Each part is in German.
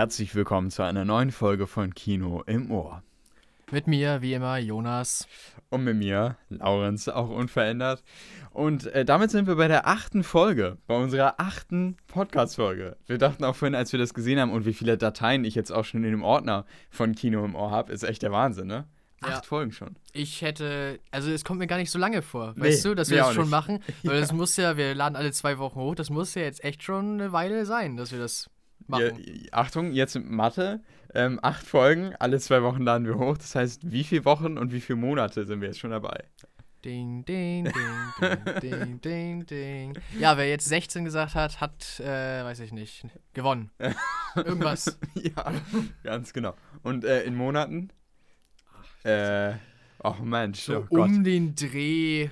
herzlich willkommen zu einer neuen Folge von Kino im Ohr. Mit mir, wie immer, Jonas. Und mit mir, Laurenz, auch unverändert. Und äh, damit sind wir bei der achten Folge, bei unserer achten Podcast-Folge. Wir dachten auch vorhin, als wir das gesehen haben und wie viele Dateien ich jetzt auch schon in dem Ordner von Kino im Ohr habe, ist echt der Wahnsinn, ne? Acht ja. Folgen schon. Ich hätte, also es kommt mir gar nicht so lange vor, nee, weißt du, dass wir das schon nicht. machen. Weil ja. das muss ja, wir laden alle zwei Wochen hoch, das muss ja jetzt echt schon eine Weile sein, dass wir das machen. Ja, Achtung, jetzt Mathe. Ähm, acht Folgen, alle zwei Wochen laden wir hoch. Das heißt, wie viele Wochen und wie viele Monate sind wir jetzt schon dabei? Ding, ding, ding, ding, ding, ding, ding. Ja, wer jetzt 16 gesagt hat, hat, äh, weiß ich nicht, gewonnen. Irgendwas. ja, ganz genau. Und äh, in Monaten? Ach, äh, oh Mensch, so oh um den Dreh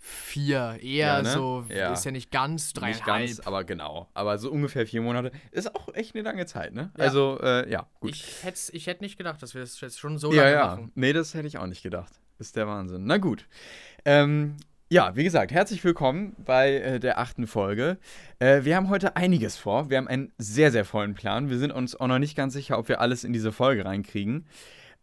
vier. Eher ja, ne? so, ja. ist ja nicht ganz dreieinhalb. Nicht ganz, aber genau. Aber so ungefähr vier Monate ist auch echt eine lange Zeit, ne? Ja. Also, äh, ja, gut. Ich hätte ich hätt nicht gedacht, dass wir das jetzt schon so lange ja. machen. Nee, das hätte ich auch nicht gedacht. Ist der Wahnsinn. Na gut. Ähm, ja, wie gesagt, herzlich willkommen bei äh, der achten Folge. Äh, wir haben heute einiges vor. Wir haben einen sehr, sehr vollen Plan. Wir sind uns auch noch nicht ganz sicher, ob wir alles in diese Folge reinkriegen.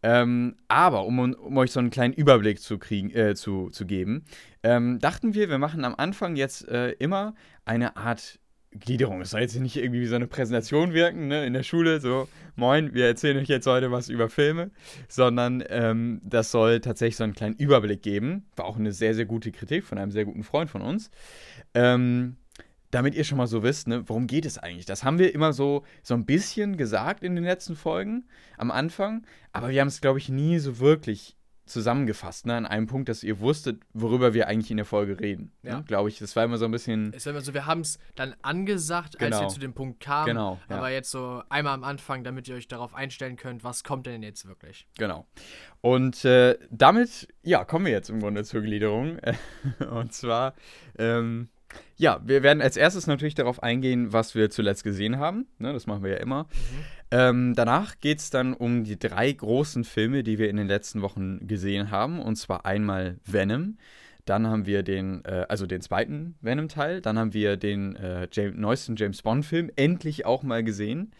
Ähm, aber um, um, euch so einen kleinen Überblick zu, kriegen, äh, zu, zu geben, ähm, dachten wir, wir machen am Anfang jetzt äh, immer eine Art Gliederung. Es soll jetzt nicht irgendwie wie so eine Präsentation wirken, ne, in der Schule, so, moin, wir erzählen euch jetzt heute was über Filme, sondern ähm, das soll tatsächlich so einen kleinen Überblick geben. War auch eine sehr, sehr gute Kritik von einem sehr guten Freund von uns. Ähm, damit ihr schon mal so wisst, ne, worum geht es eigentlich? Das haben wir immer so, so ein bisschen gesagt in den letzten Folgen am Anfang, aber wir haben es, glaube ich, nie so wirklich zusammengefasst, ne, an einem Punkt, dass ihr wusstet, worüber wir eigentlich in der Folge reden. Ne, ja. Ne, Glaube ich, das war immer so ein bisschen. Es war immer so, wir haben es dann angesagt, genau. als wir zu dem Punkt kamen. Genau. Ja. Aber jetzt so einmal am Anfang, damit ihr euch darauf einstellen könnt, was kommt denn jetzt wirklich. Genau. Und äh, damit, ja, kommen wir jetzt im Grunde zur Gliederung. Und zwar, ähm, ja, wir werden als erstes natürlich darauf eingehen, was wir zuletzt gesehen haben. Ne, das machen wir ja immer. Mhm. Ähm, danach geht es dann um die drei großen Filme, die wir in den letzten Wochen gesehen haben. Und zwar einmal Venom. Dann haben wir den, äh, also den zweiten Venom-Teil. Dann haben wir den äh, James, neuesten James Bond-Film endlich auch mal gesehen.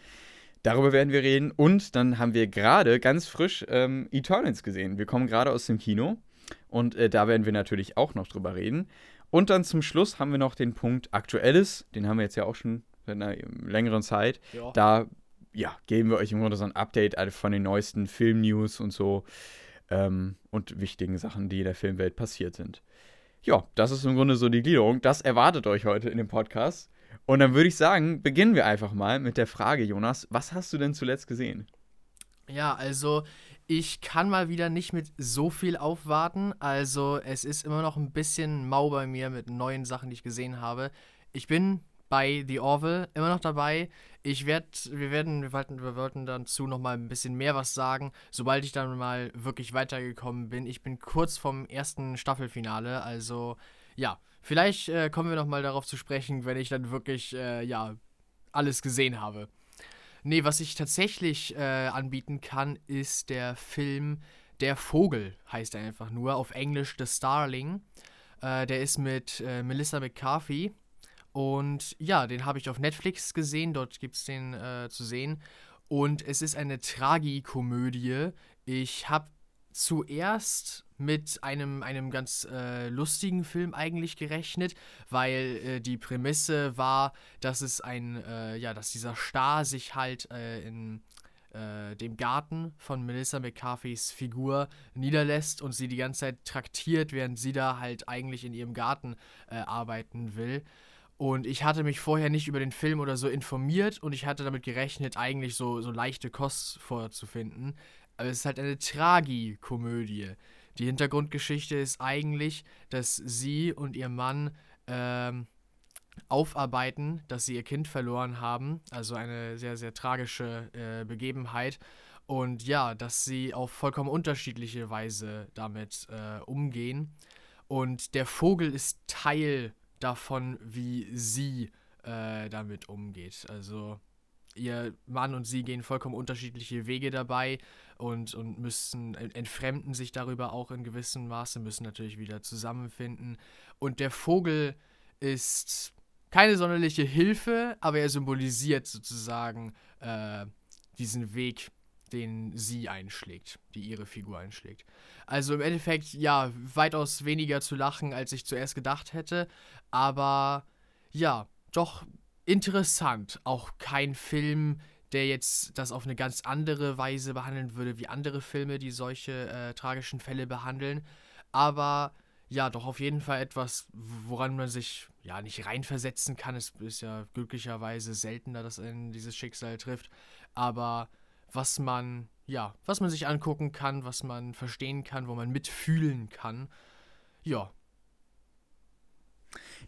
Darüber werden wir reden. Und dann haben wir gerade ganz frisch ähm, Eternals gesehen. Wir kommen gerade aus dem Kino. Und äh, da werden wir natürlich auch noch drüber reden. Und dann zum Schluss haben wir noch den Punkt Aktuelles, den haben wir jetzt ja auch schon seit einer längeren Zeit. Ja. Da ja, geben wir euch im Grunde so ein Update von den neuesten Film-News und so ähm, und wichtigen Sachen, die in der Filmwelt passiert sind. Ja, das ist im Grunde so die Gliederung. Das erwartet euch heute in dem Podcast. Und dann würde ich sagen, beginnen wir einfach mal mit der Frage, Jonas, was hast du denn zuletzt gesehen? Ja, also ich kann mal wieder nicht mit so viel aufwarten. Also es ist immer noch ein bisschen mau bei mir mit neuen Sachen, die ich gesehen habe. Ich bin bei The Orville immer noch dabei. Ich werde, wir werden, wir wollten, wir wollten dazu noch mal ein bisschen mehr was sagen, sobald ich dann mal wirklich weitergekommen bin. Ich bin kurz vom ersten Staffelfinale, also ja, vielleicht äh, kommen wir noch mal darauf zu sprechen, wenn ich dann wirklich äh, ja alles gesehen habe. Nee, was ich tatsächlich äh, anbieten kann, ist der Film Der Vogel, heißt er einfach nur, auf Englisch The Starling. Äh, der ist mit äh, Melissa McCarthy. Und ja, den habe ich auf Netflix gesehen, dort gibt es den äh, zu sehen. Und es ist eine Tragikomödie. Ich habe zuerst mit einem, einem ganz äh, lustigen Film eigentlich gerechnet, weil äh, die Prämisse war, dass es ein, äh, ja, dass dieser Star sich halt äh, in äh, dem Garten von Melissa McCarthys Figur niederlässt und sie die ganze Zeit traktiert, während sie da halt eigentlich in ihrem Garten äh, arbeiten will. Und ich hatte mich vorher nicht über den Film oder so informiert und ich hatte damit gerechnet, eigentlich so, so leichte Kost vorzufinden. Aber es ist halt eine Tragikomödie. Die Hintergrundgeschichte ist eigentlich, dass sie und ihr Mann ähm, aufarbeiten, dass sie ihr Kind verloren haben. Also eine sehr, sehr tragische äh, Begebenheit. Und ja, dass sie auf vollkommen unterschiedliche Weise damit äh, umgehen. Und der Vogel ist Teil davon, wie sie äh, damit umgeht. Also ihr Mann und sie gehen vollkommen unterschiedliche Wege dabei und, und müssen, entfremden sich darüber auch in gewissem Maße, müssen natürlich wieder zusammenfinden. Und der Vogel ist keine sonderliche Hilfe, aber er symbolisiert sozusagen äh, diesen Weg, den sie einschlägt, die ihre Figur einschlägt. Also im Endeffekt, ja, weitaus weniger zu lachen, als ich zuerst gedacht hätte, aber ja, doch interessant. Auch kein Film, der jetzt das auf eine ganz andere Weise behandeln würde wie andere Filme, die solche äh, tragischen Fälle behandeln. Aber ja, doch auf jeden Fall etwas, woran man sich ja nicht reinversetzen kann. Es ist ja glücklicherweise seltener, dass in dieses Schicksal trifft. Aber was man, ja, was man sich angucken kann, was man verstehen kann, wo man mitfühlen kann. Ja,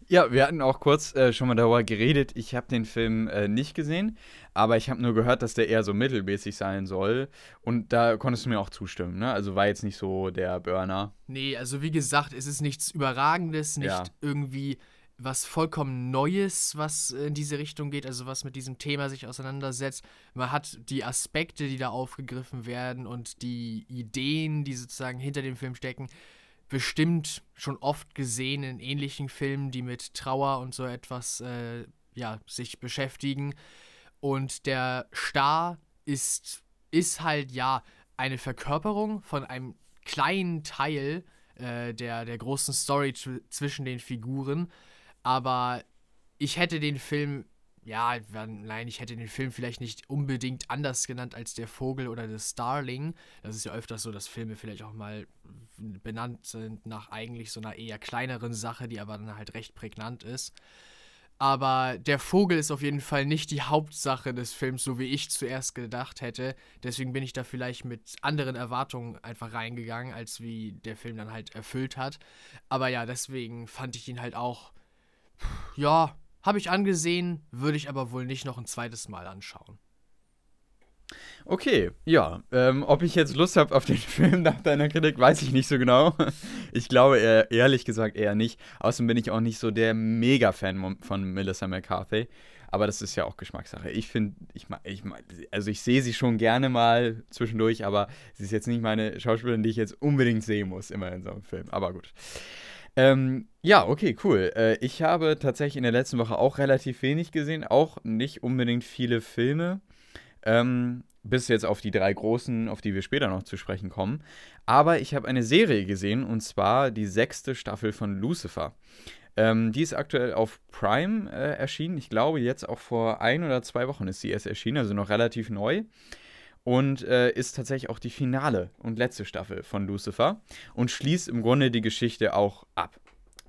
ja, wir hatten auch kurz äh, schon mal darüber geredet. Ich habe den Film äh, nicht gesehen, aber ich habe nur gehört, dass der eher so mittelmäßig sein soll. Und da konntest du mir auch zustimmen, ne? Also war jetzt nicht so der Burner. Nee, also wie gesagt, es ist nichts Überragendes, nicht ja. irgendwie was vollkommen Neues, was in diese Richtung geht, also was mit diesem Thema sich auseinandersetzt. Man hat die Aspekte, die da aufgegriffen werden und die Ideen, die sozusagen hinter dem Film stecken, bestimmt schon oft gesehen in ähnlichen Filmen, die mit Trauer und so etwas äh, ja, sich beschäftigen. Und der Star ist, ist halt ja eine Verkörperung von einem kleinen Teil äh, der, der großen Story zwischen den Figuren. Aber ich hätte den Film ja, nein, ich hätte den Film vielleicht nicht unbedingt anders genannt als Der Vogel oder das Starling. Das ist ja öfters so, dass Filme vielleicht auch mal benannt sind nach eigentlich so einer eher kleineren Sache, die aber dann halt recht prägnant ist. Aber der Vogel ist auf jeden Fall nicht die Hauptsache des Films, so wie ich zuerst gedacht hätte. Deswegen bin ich da vielleicht mit anderen Erwartungen einfach reingegangen, als wie der Film dann halt erfüllt hat. Aber ja, deswegen fand ich ihn halt auch, ja, habe ich angesehen, würde ich aber wohl nicht noch ein zweites Mal anschauen. Okay, ja. Ähm, ob ich jetzt Lust habe auf den Film nach deiner Kritik, weiß ich nicht so genau. Ich glaube eher, ehrlich gesagt eher nicht. Außerdem bin ich auch nicht so der Mega-Fan von Melissa McCarthy. Aber das ist ja auch Geschmackssache. Ich finde, ich, ich, also ich sehe sie schon gerne mal zwischendurch, aber sie ist jetzt nicht meine Schauspielerin, die ich jetzt unbedingt sehen muss, immer in so einem Film. Aber gut. Ähm, ja, okay, cool. Äh, ich habe tatsächlich in der letzten Woche auch relativ wenig gesehen, auch nicht unbedingt viele Filme. Ähm, bis jetzt auf die drei großen, auf die wir später noch zu sprechen kommen. Aber ich habe eine Serie gesehen und zwar die sechste Staffel von Lucifer. Ähm, die ist aktuell auf Prime äh, erschienen. Ich glaube, jetzt auch vor ein oder zwei Wochen ist sie erst erschienen, also noch relativ neu und äh, ist tatsächlich auch die finale und letzte Staffel von Lucifer und schließt im Grunde die Geschichte auch ab.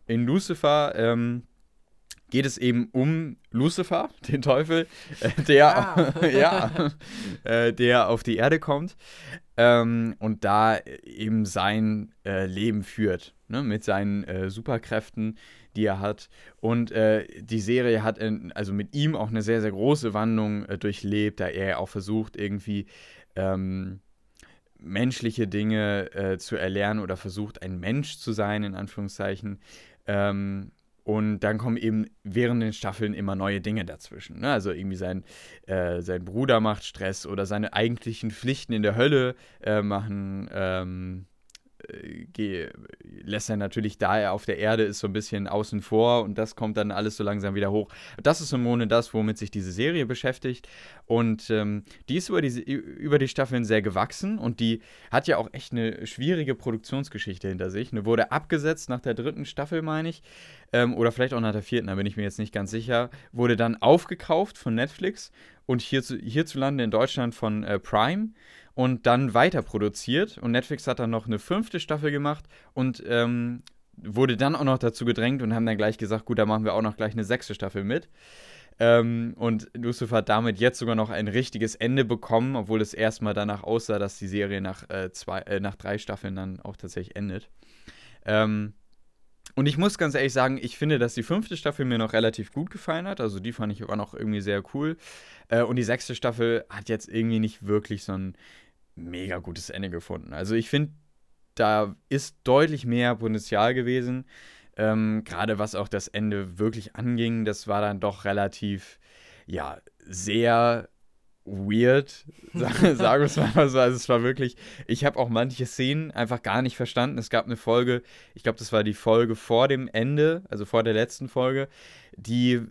In Lucifer ähm, geht es eben um Lucifer, den Teufel, äh, der, ah. ja, äh, der auf die Erde kommt ähm, und da eben sein äh, Leben führt, ne, mit seinen äh, Superkräften, die er hat. Und äh, die Serie hat in, also mit ihm auch eine sehr, sehr große Wandlung äh, durchlebt, da er auch versucht, irgendwie ähm, menschliche Dinge äh, zu erlernen oder versucht, ein Mensch zu sein, in Anführungszeichen. Ähm, und dann kommen eben während den Staffeln immer neue Dinge dazwischen. Ne? Also irgendwie sein, äh, sein Bruder macht Stress oder seine eigentlichen Pflichten in der Hölle äh, machen ähm, äh, lässt er natürlich, da er auf der Erde ist, so ein bisschen außen vor und das kommt dann alles so langsam wieder hoch. Das ist im Grunde das, womit sich diese Serie beschäftigt. Und ähm, die ist über die, über die Staffeln sehr gewachsen und die hat ja auch echt eine schwierige Produktionsgeschichte hinter sich. Eine wurde abgesetzt nach der dritten Staffel, meine ich. Ähm, oder vielleicht auch nach der vierten, da bin ich mir jetzt nicht ganz sicher. Wurde dann aufgekauft von Netflix und hierzu, hierzulande in Deutschland von äh, Prime und dann weiter produziert. Und Netflix hat dann noch eine fünfte Staffel gemacht und ähm, wurde dann auch noch dazu gedrängt und haben dann gleich gesagt, gut, da machen wir auch noch gleich eine sechste Staffel mit. Ähm, und Lucifer hat damit jetzt sogar noch ein richtiges Ende bekommen, obwohl es erstmal danach aussah, dass die Serie nach, äh, zwei, äh, nach drei Staffeln dann auch tatsächlich endet. Ähm, und ich muss ganz ehrlich sagen, ich finde, dass die fünfte Staffel mir noch relativ gut gefallen hat. Also die fand ich auch noch irgendwie sehr cool. Äh, und die sechste Staffel hat jetzt irgendwie nicht wirklich so ein mega gutes Ende gefunden. Also ich finde, da ist deutlich mehr Potenzial gewesen. Ähm, Gerade was auch das Ende wirklich anging, das war dann doch relativ, ja, sehr weird, sagen wir es mal so. Also es war wirklich, ich habe auch manche Szenen einfach gar nicht verstanden. Es gab eine Folge, ich glaube, das war die Folge vor dem Ende, also vor der letzten Folge, die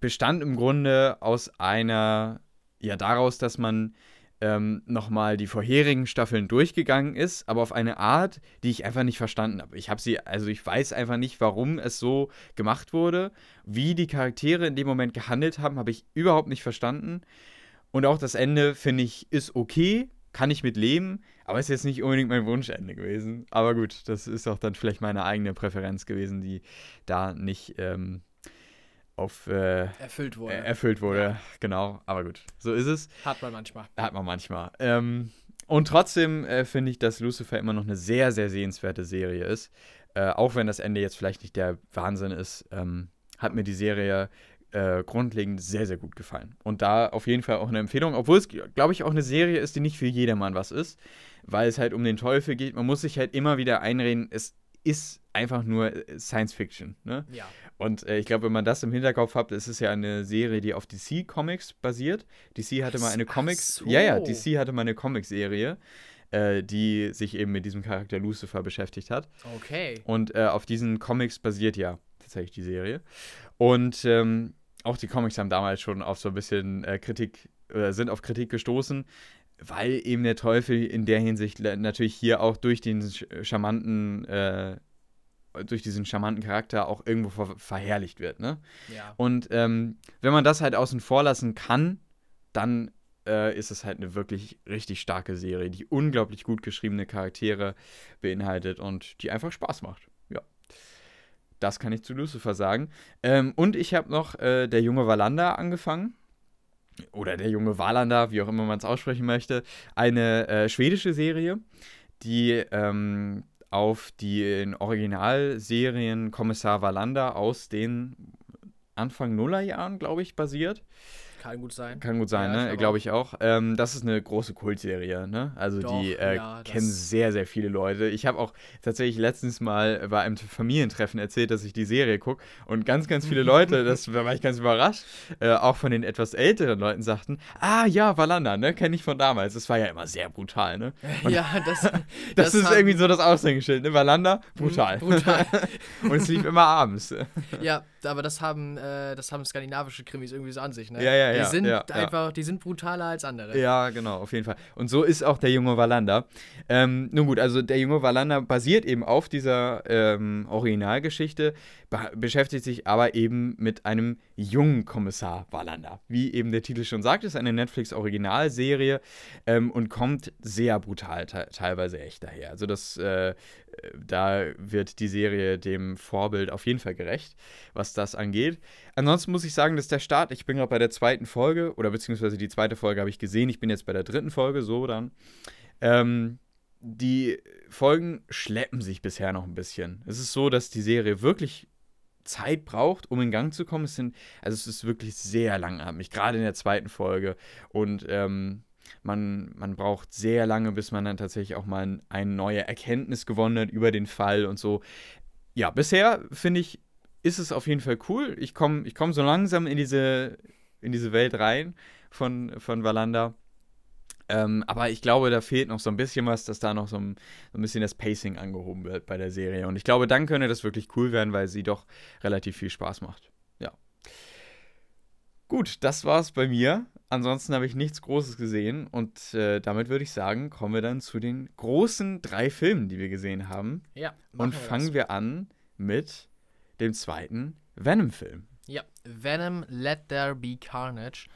bestand im Grunde aus einer, ja, daraus, dass man ähm, nochmal die vorherigen Staffeln durchgegangen ist, aber auf eine Art, die ich einfach nicht verstanden habe. Ich habe sie, also ich weiß einfach nicht, warum es so gemacht wurde. Wie die Charaktere in dem Moment gehandelt haben, habe ich überhaupt nicht verstanden. Und auch das Ende, finde ich, ist okay, kann ich mit leben, aber ist jetzt nicht unbedingt mein Wunschende gewesen. Aber gut, das ist auch dann vielleicht meine eigene Präferenz gewesen, die da nicht ähm, auf äh, erfüllt wurde. Äh, erfüllt wurde, ja. genau. Aber gut, so ist es. Hat man manchmal. Hat man manchmal. Ähm, und trotzdem äh, finde ich, dass Lucifer immer noch eine sehr, sehr sehenswerte Serie ist. Äh, auch wenn das Ende jetzt vielleicht nicht der Wahnsinn ist, ähm, hat mir die Serie äh, grundlegend sehr, sehr gut gefallen. Und da auf jeden Fall auch eine Empfehlung, obwohl es, glaube ich, auch eine Serie ist, die nicht für jedermann was ist, weil es halt um den Teufel geht. Man muss sich halt immer wieder einreden, es ist einfach nur äh, Science Fiction. Ne? Ja. Und äh, ich glaube, wenn man das im Hinterkopf hat, ist es ja eine Serie, die auf DC Comics basiert. DC hatte mal eine Comics. So. Ja, ja, DC hatte mal eine Comics-Serie, äh, die sich eben mit diesem Charakter Lucifer beschäftigt hat. Okay. Und äh, auf diesen Comics basiert ja tatsächlich die Serie. Und ähm, auch die Comics haben damals schon auf so ein bisschen äh, Kritik, äh, sind auf Kritik gestoßen weil eben der Teufel in der Hinsicht natürlich hier auch durch den charmanten äh, durch diesen charmanten Charakter auch irgendwo ver verherrlicht wird. Ne? Ja. Und ähm, wenn man das halt außen vor lassen kann, dann äh, ist es halt eine wirklich richtig starke Serie, die unglaublich gut geschriebene Charaktere beinhaltet und die einfach Spaß macht. Ja. Das kann ich zu Lucifer sagen. Ähm, und ich habe noch äh, Der junge Valanda angefangen. Oder Der junge Valander, wie auch immer man es aussprechen möchte. Eine äh, schwedische Serie, die ähm, auf den Originalserien Kommissar Wallander aus den Anfang Nullerjahren, glaube ich, basiert. Kann gut sein. Kann gut sein, ja, ne? Glaube ich auch. Ähm, das ist eine große Kultserie, ne? Also Doch, die äh, ja, kennen sehr, sehr viele Leute. Ich habe auch tatsächlich letztens mal bei einem Familientreffen erzählt, dass ich die Serie gucke und ganz, ganz viele Leute, das da war ich ganz überrascht, äh, auch von den etwas älteren Leuten sagten, ah ja, Valanda, ne? Kenne ich von damals. Das war ja immer sehr brutal, ne? Und ja, das, das, das ist irgendwie so das Aushängeschild, ne? Valanda, brutal. brutal. und es lief immer abends. Ja, aber das haben, äh, das haben skandinavische Krimis irgendwie so an sich, ne? Ja, ja, die ja. sind ja, einfach, die sind brutaler als andere. Ja, genau, auf jeden Fall. Und so ist auch der junge Wallander. Ähm, nun gut, also der junge Wallander basiert eben auf dieser ähm, Originalgeschichte, beschäftigt sich aber eben mit einem jungen Kommissar Wallander. Wie eben der Titel schon sagt, ist eine Netflix-Originalserie ähm, und kommt sehr brutal, te teilweise echt daher. Also das, äh, da wird die Serie dem Vorbild auf jeden Fall gerecht, was das angeht. Ansonsten muss ich sagen, dass der Start, ich bin gerade bei der zweiten Folge, oder beziehungsweise die zweite Folge habe ich gesehen, ich bin jetzt bei der dritten Folge, so dann. Ähm, die Folgen schleppen sich bisher noch ein bisschen. Es ist so, dass die Serie wirklich Zeit braucht, um in Gang zu kommen. Es sind, also es ist wirklich sehr langatmig, gerade in der zweiten Folge. Und ähm, man, man braucht sehr lange, bis man dann tatsächlich auch mal eine neue Erkenntnis gewonnen hat über den Fall und so. Ja, bisher finde ich, ist es auf jeden Fall cool. Ich komme ich komm so langsam in diese, in diese Welt rein von, von Valanda. Ähm, aber ich glaube, da fehlt noch so ein bisschen was, dass da noch so ein, so ein bisschen das Pacing angehoben wird bei der Serie. Und ich glaube, dann könnte das wirklich cool werden, weil sie doch relativ viel Spaß macht. Ja. Gut, das war's bei mir. Ansonsten habe ich nichts Großes gesehen. Und äh, damit würde ich sagen, kommen wir dann zu den großen drei Filmen, die wir gesehen haben. Ja. Und wir fangen das. wir an mit dem zweiten Venom-Film. Ja, Venom Let There Be Carnage.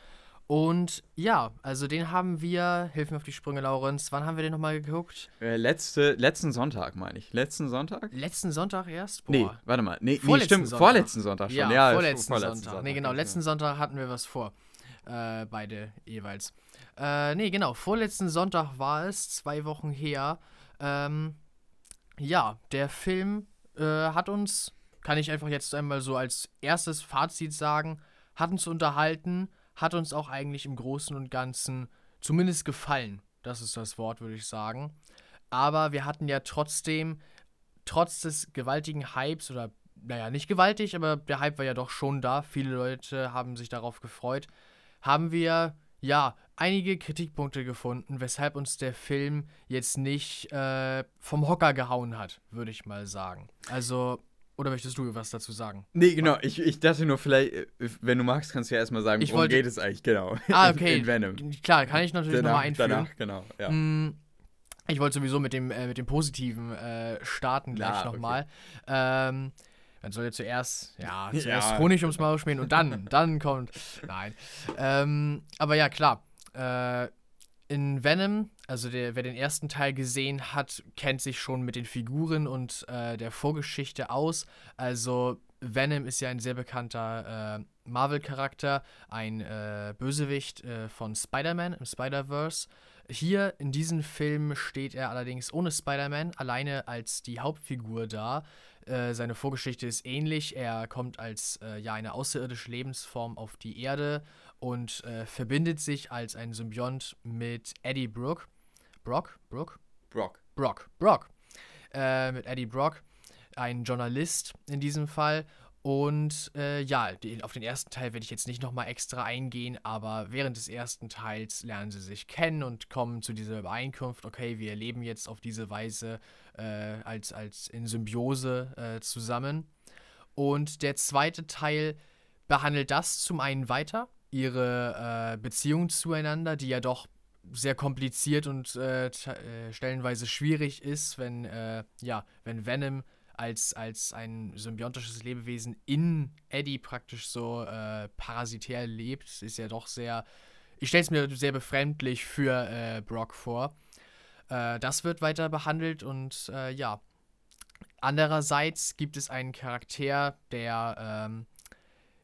Und ja, also den haben wir, hilf mir auf die Sprünge, Laurenz, wann haben wir den nochmal geguckt? Äh, letzte, letzten Sonntag, meine ich. Letzten Sonntag? Letzten Sonntag erst? Boah. Nee, warte mal. Nee, nee stimmt, Sonntag. vorletzten Sonntag schon. Ja, ja vorletzten, vorletzten Sonntag. Sonntag. Nee, genau, letzten Sonntag hatten wir was vor. Äh, beide jeweils. Äh, nee, genau, vorletzten Sonntag war es, zwei Wochen her. Ähm, ja, der Film äh, hat uns, kann ich einfach jetzt einmal so als erstes Fazit sagen, hat uns unterhalten hat uns auch eigentlich im Großen und Ganzen zumindest gefallen. Das ist das Wort, würde ich sagen. Aber wir hatten ja trotzdem, trotz des gewaltigen Hypes, oder naja, nicht gewaltig, aber der Hype war ja doch schon da. Viele Leute haben sich darauf gefreut. Haben wir, ja, einige Kritikpunkte gefunden, weshalb uns der Film jetzt nicht äh, vom Hocker gehauen hat, würde ich mal sagen. Also, Oder möchtest du was dazu sagen? Nee, genau. Ich, ich dachte nur, vielleicht, äh, wenn du magst, kannst du ja erstmal sagen, Ich worum wollte- geht es eigentlich, genau. Ah, okay. In Venom. Klar, kann ich natürlich nochmal einführen. danach, genau. Ja. Mm, Ich wollte sowieso mit dem, äh, mit dem Positiven äh, starten gleich Ah, okay. nochmal. Ähm, man soll ja zuerst, ja, Ja. zuerst Honig ums Maul schmieren und dann, dann kommt. Nein. Ähm, aber ja, klar. Äh, in Venom, also der, wer den ersten Teil gesehen hat, kennt sich schon mit den Figuren und äh, der Vorgeschichte aus. Also Venom ist ja ein sehr bekannter äh, Marvel-Charakter, ein äh, Bösewicht äh, von Spider-Man im Spider-Verse. Hier in diesem Film steht er allerdings ohne Spider-Man alleine als die Hauptfigur da. Äh, seine Vorgeschichte ist ähnlich. Er kommt als äh, ja, eine außerirdische Lebensform auf die Erde und äh, verbindet sich als ein Symbiont mit Eddie Brock. Brock? Brock? Brock. Brock. Brock. Äh, mit Eddie Brock, ein Journalist in diesem Fall. Und äh, ja, auf den ersten Teil werde ich jetzt nicht nochmal extra eingehen, aber während des ersten Teils lernen sie sich kennen und kommen zu dieser Übereinkunft, okay, wir leben jetzt auf diese Weise äh, als, als in Symbiose äh, zusammen. Und der zweite Teil behandelt das zum einen weiter, ihre äh, Beziehung zueinander, die ja doch sehr kompliziert und äh, äh, stellenweise schwierig ist, wenn, ja, wenn Venom als, als ein symbiontisches Lebewesen in Eddie praktisch so äh, parasitär lebt, ist ja doch sehr, ich stelle es mir sehr befremdlich für äh, Brock vor. Äh, das wird weiter behandelt und äh, ja, andererseits gibt es einen Charakter, der ähm,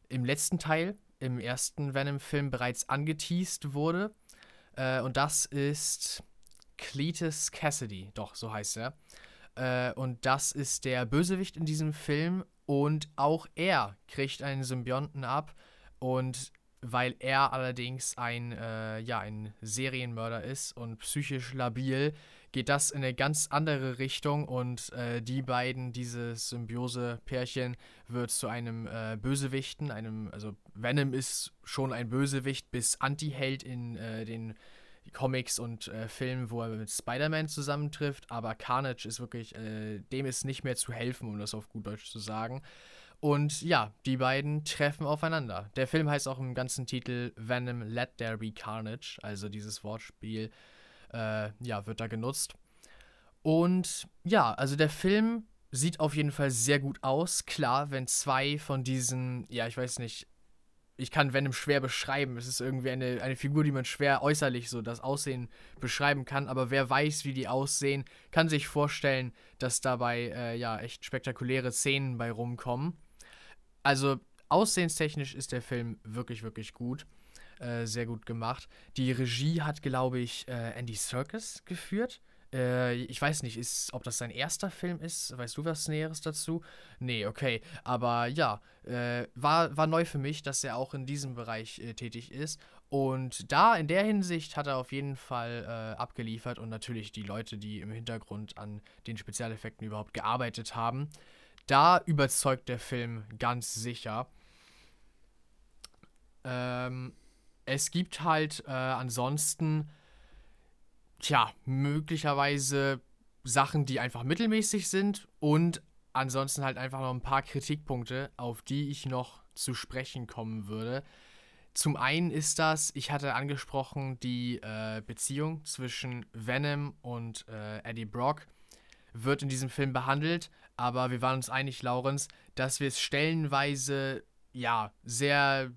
im letzten Teil, im ersten Venom-Film bereits angeteased wurde. Äh, und das ist Cletus Cassidy, doch, so heißt er. Äh, und das ist der Bösewicht in diesem Film. Und auch er kriegt einen Symbionten ab. Und weil er allerdings ein, äh, ja, ein Serienmörder ist und psychisch labil, geht das in eine ganz andere Richtung. Und äh, die beiden, dieses Symbiose-Pärchen, wird zu einem äh, Bösewichten, einem, also Venom ist schon ein Bösewicht bis Anti-Held in äh, den Comics und äh, Filmen, wo er mit Spider-Man zusammentrifft, aber Carnage ist wirklich, äh, dem ist nicht mehr zu helfen, um das auf gut Deutsch zu sagen. Und ja, die beiden treffen aufeinander. Der Film heißt auch im ganzen Titel Venom Let There Be Carnage, also dieses Wortspiel, äh, ja, wird da genutzt. Und ja, also der Film sieht auf jeden Fall sehr gut aus. Klar, wenn zwei von diesen, ja, ich weiß nicht, ich kann Venom schwer beschreiben. Es ist irgendwie eine, eine Figur, die man schwer äußerlich so das Aussehen beschreiben kann. Aber wer weiß, wie die aussehen, kann sich vorstellen, dass dabei äh, ja echt spektakuläre Szenen bei rumkommen. Also aussehenstechnisch ist der Film wirklich, wirklich gut. Äh, sehr gut gemacht. Die Regie hat, glaube ich, äh, Andy Serkis geführt. Äh, ich weiß nicht, ist, ob das sein erster Film ist. Weißt du was Näheres dazu? Nee, okay. Aber ja, äh, war, war neu für mich, dass er auch in diesem Bereich äh, tätig ist. Und da in der Hinsicht hat er auf jeden Fall äh, abgeliefert und natürlich die Leute, die im Hintergrund an den Spezialeffekten überhaupt gearbeitet haben. Da überzeugt der Film ganz sicher. Ähm, es gibt halt äh, ansonsten, tja, möglicherweise Sachen, die einfach mittelmäßig sind und ansonsten halt einfach noch ein paar Kritikpunkte, auf die ich noch zu sprechen kommen würde. Zum einen ist das, ich hatte angesprochen, die äh, Beziehung zwischen Venom und äh, Eddie Brock wird in diesem Film behandelt, aber wir waren uns einig, Laurens, dass wir es stellenweise ja sehr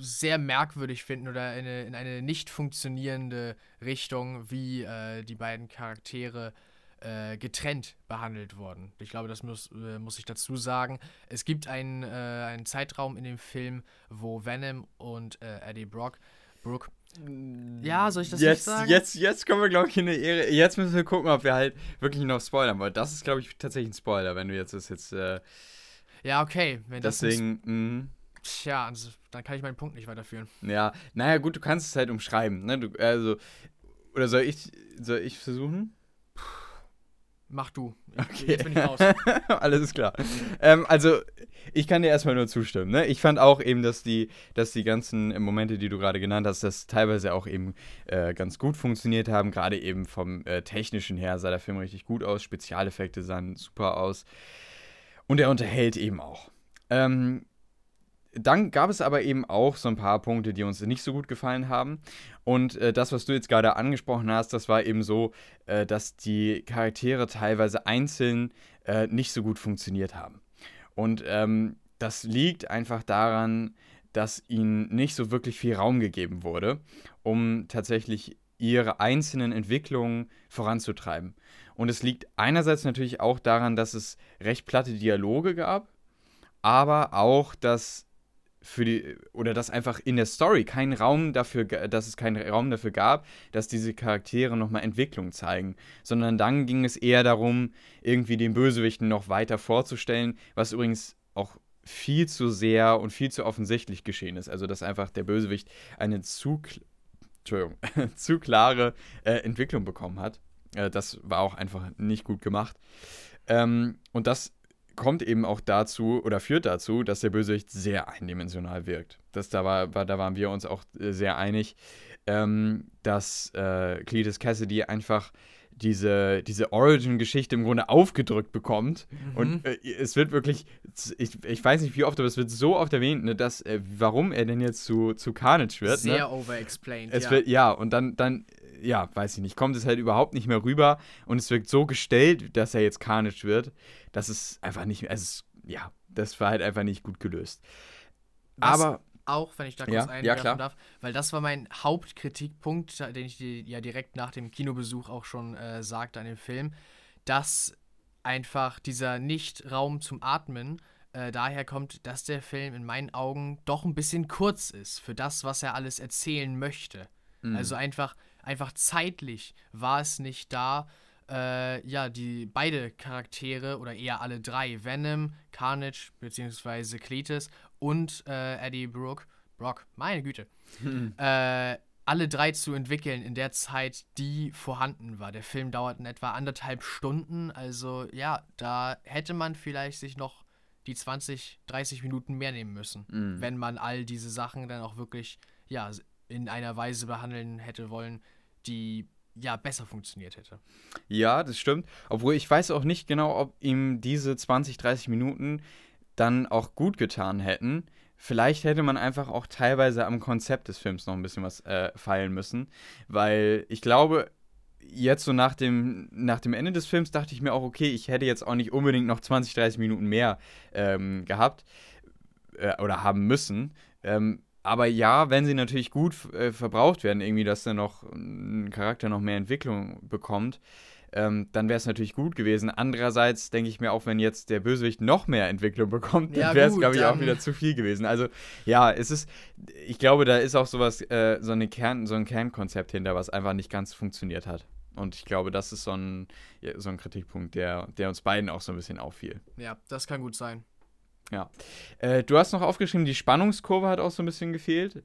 sehr merkwürdig finden oder in eine, in eine nicht funktionierende Richtung, wie äh, die beiden Charaktere äh, getrennt behandelt wurden. Ich glaube, das muss, äh, muss ich dazu sagen. Es gibt einen, äh, einen Zeitraum in dem Film, wo Venom und äh, Eddie Brock, Brooke, ja, soll ich das jetzt, sagen? Jetzt, jetzt kommen wir, glaube ich, in eine Ehre. Jetzt müssen wir gucken, ob wir halt wirklich noch spoilern, weil das ist, glaube ich, tatsächlich ein Spoiler, wenn du jetzt das jetzt. Äh, Ja, okay. Wenn deswegen, mh, Tja, also, dann kann ich meinen Punkt nicht weiterführen. ja. Naja, gut, du kannst es halt umschreiben, ne? Du, also. Oder soll ich, soll ich versuchen? Mach du. Okay. Jetzt bin ich raus. Alles ist klar. ähm, also, ich kann dir erstmal nur zustimmen. Ne? Ich fand auch eben, dass die, dass die ganzen Momente, die du gerade genannt hast, das teilweise auch eben äh, ganz gut funktioniert haben. Gerade eben vom äh, technischen her sah der Film richtig gut aus. Spezialeffekte sahen super aus. Und er unterhält eben auch. Ähm, dann gab es aber eben auch so ein paar Punkte, die uns nicht so gut gefallen haben. Und äh, das, was du jetzt gerade angesprochen hast, das war eben so, äh, dass die Charaktere teilweise einzeln äh, nicht so gut funktioniert haben. Und ähm, das liegt einfach daran, dass ihnen nicht so wirklich viel Raum gegeben wurde, um tatsächlich ihre einzelnen Entwicklungen voranzutreiben. Und es liegt einerseits natürlich auch daran, dass es recht platte Dialoge gab, aber auch, dass für die oder dass einfach in der Story kein Raum dafür, dass es keinen Raum dafür gab, dass diese Charaktere nochmal Entwicklung zeigen, sondern dann ging es eher darum, irgendwie den Bösewichten noch weiter vorzustellen, was übrigens auch viel zu sehr und viel zu offensichtlich geschehen ist. Also dass einfach der Bösewicht eine zu, zu klare äh, Entwicklung bekommen hat. Äh, das war auch einfach nicht gut gemacht. Ähm, und das kommt eben auch dazu oder führt dazu, dass der Bösewicht sehr eindimensional wirkt. Das, da, war, war da waren wir uns auch äh, sehr einig, ähm, dass äh, Cletus Cassidy einfach diese, diese Origin-Geschichte im Grunde aufgedrückt bekommt. Mhm. Und äh, es wird wirklich, ich, ich weiß nicht wie oft, aber es wird so oft erwähnt, ne, dass, äh, warum er denn jetzt zu, zu Carnage wird. Sehr ne? overexplained, es ja. Wird, ja, und dann, dann, ja, weiß ich nicht, kommt es halt überhaupt nicht mehr rüber und es wirkt so gestellt, dass er jetzt Carnage wird, dass es einfach nicht mehr, also ja, das war halt einfach nicht gut gelöst. Was aber auch, wenn ich da kurz Ja, einwerfen ja, darf, weil das war mein Hauptkritikpunkt, den ich dir ja direkt nach dem Kinobesuch auch schon äh, sagte an dem Film, dass einfach dieser Nicht-Raum zum Atmen äh, daher kommt, dass der Film in meinen Augen doch ein bisschen kurz ist für das, was er alles erzählen möchte. Mhm. Also einfach, einfach zeitlich war es nicht da, äh, ja, die beide Charaktere oder eher alle drei, Venom, Carnage bzw. Cletus und äh, Eddie Brook, Brock, meine Güte, äh, alle drei zu entwickeln in der Zeit, die vorhanden war. Der Film dauert in etwa anderthalb Stunden, also ja, da hätte man vielleicht sich noch die 20, 30 Minuten mehr nehmen müssen, Mhm. wenn man all diese Sachen dann auch wirklich, ja, in einer Weise behandeln hätte wollen, die ja besser funktioniert hätte. Ja, das stimmt. Obwohl ich weiß auch nicht genau, ob ihm diese 20, 30 Minuten dann auch gut getan hätten. Vielleicht hätte man einfach auch teilweise am Konzept des Films noch ein bisschen was äh, feilen müssen. Weil ich glaube, jetzt so nach dem, nach dem Ende des Films dachte ich mir auch, okay, ich hätte jetzt auch nicht unbedingt noch 20, 30 Minuten mehr ähm, gehabt äh, oder haben müssen. Ähm, aber ja, wenn sie natürlich gut äh, verbraucht werden, irgendwie, dass dann noch ein Charakter noch mehr Entwicklung bekommt, ähm, dann wäre es natürlich gut gewesen. Andererseits denke ich mir auch, wenn jetzt der Bösewicht noch mehr Entwicklung bekommt, Ja, dann wäre es, glaube ich, auch wieder zu viel gewesen. Also ja, es ist, ich glaube, da ist auch sowas, äh, so, eine Kern, so ein Kernkonzept hinter, was einfach nicht ganz funktioniert hat. Und ich glaube, das ist so ein, so ein Kritikpunkt, der, der uns beiden auch so ein bisschen auffiel. Ja, das kann gut sein. Äh, du hast noch aufgeschrieben, die Spannungskurve hat auch so ein bisschen gefehlt.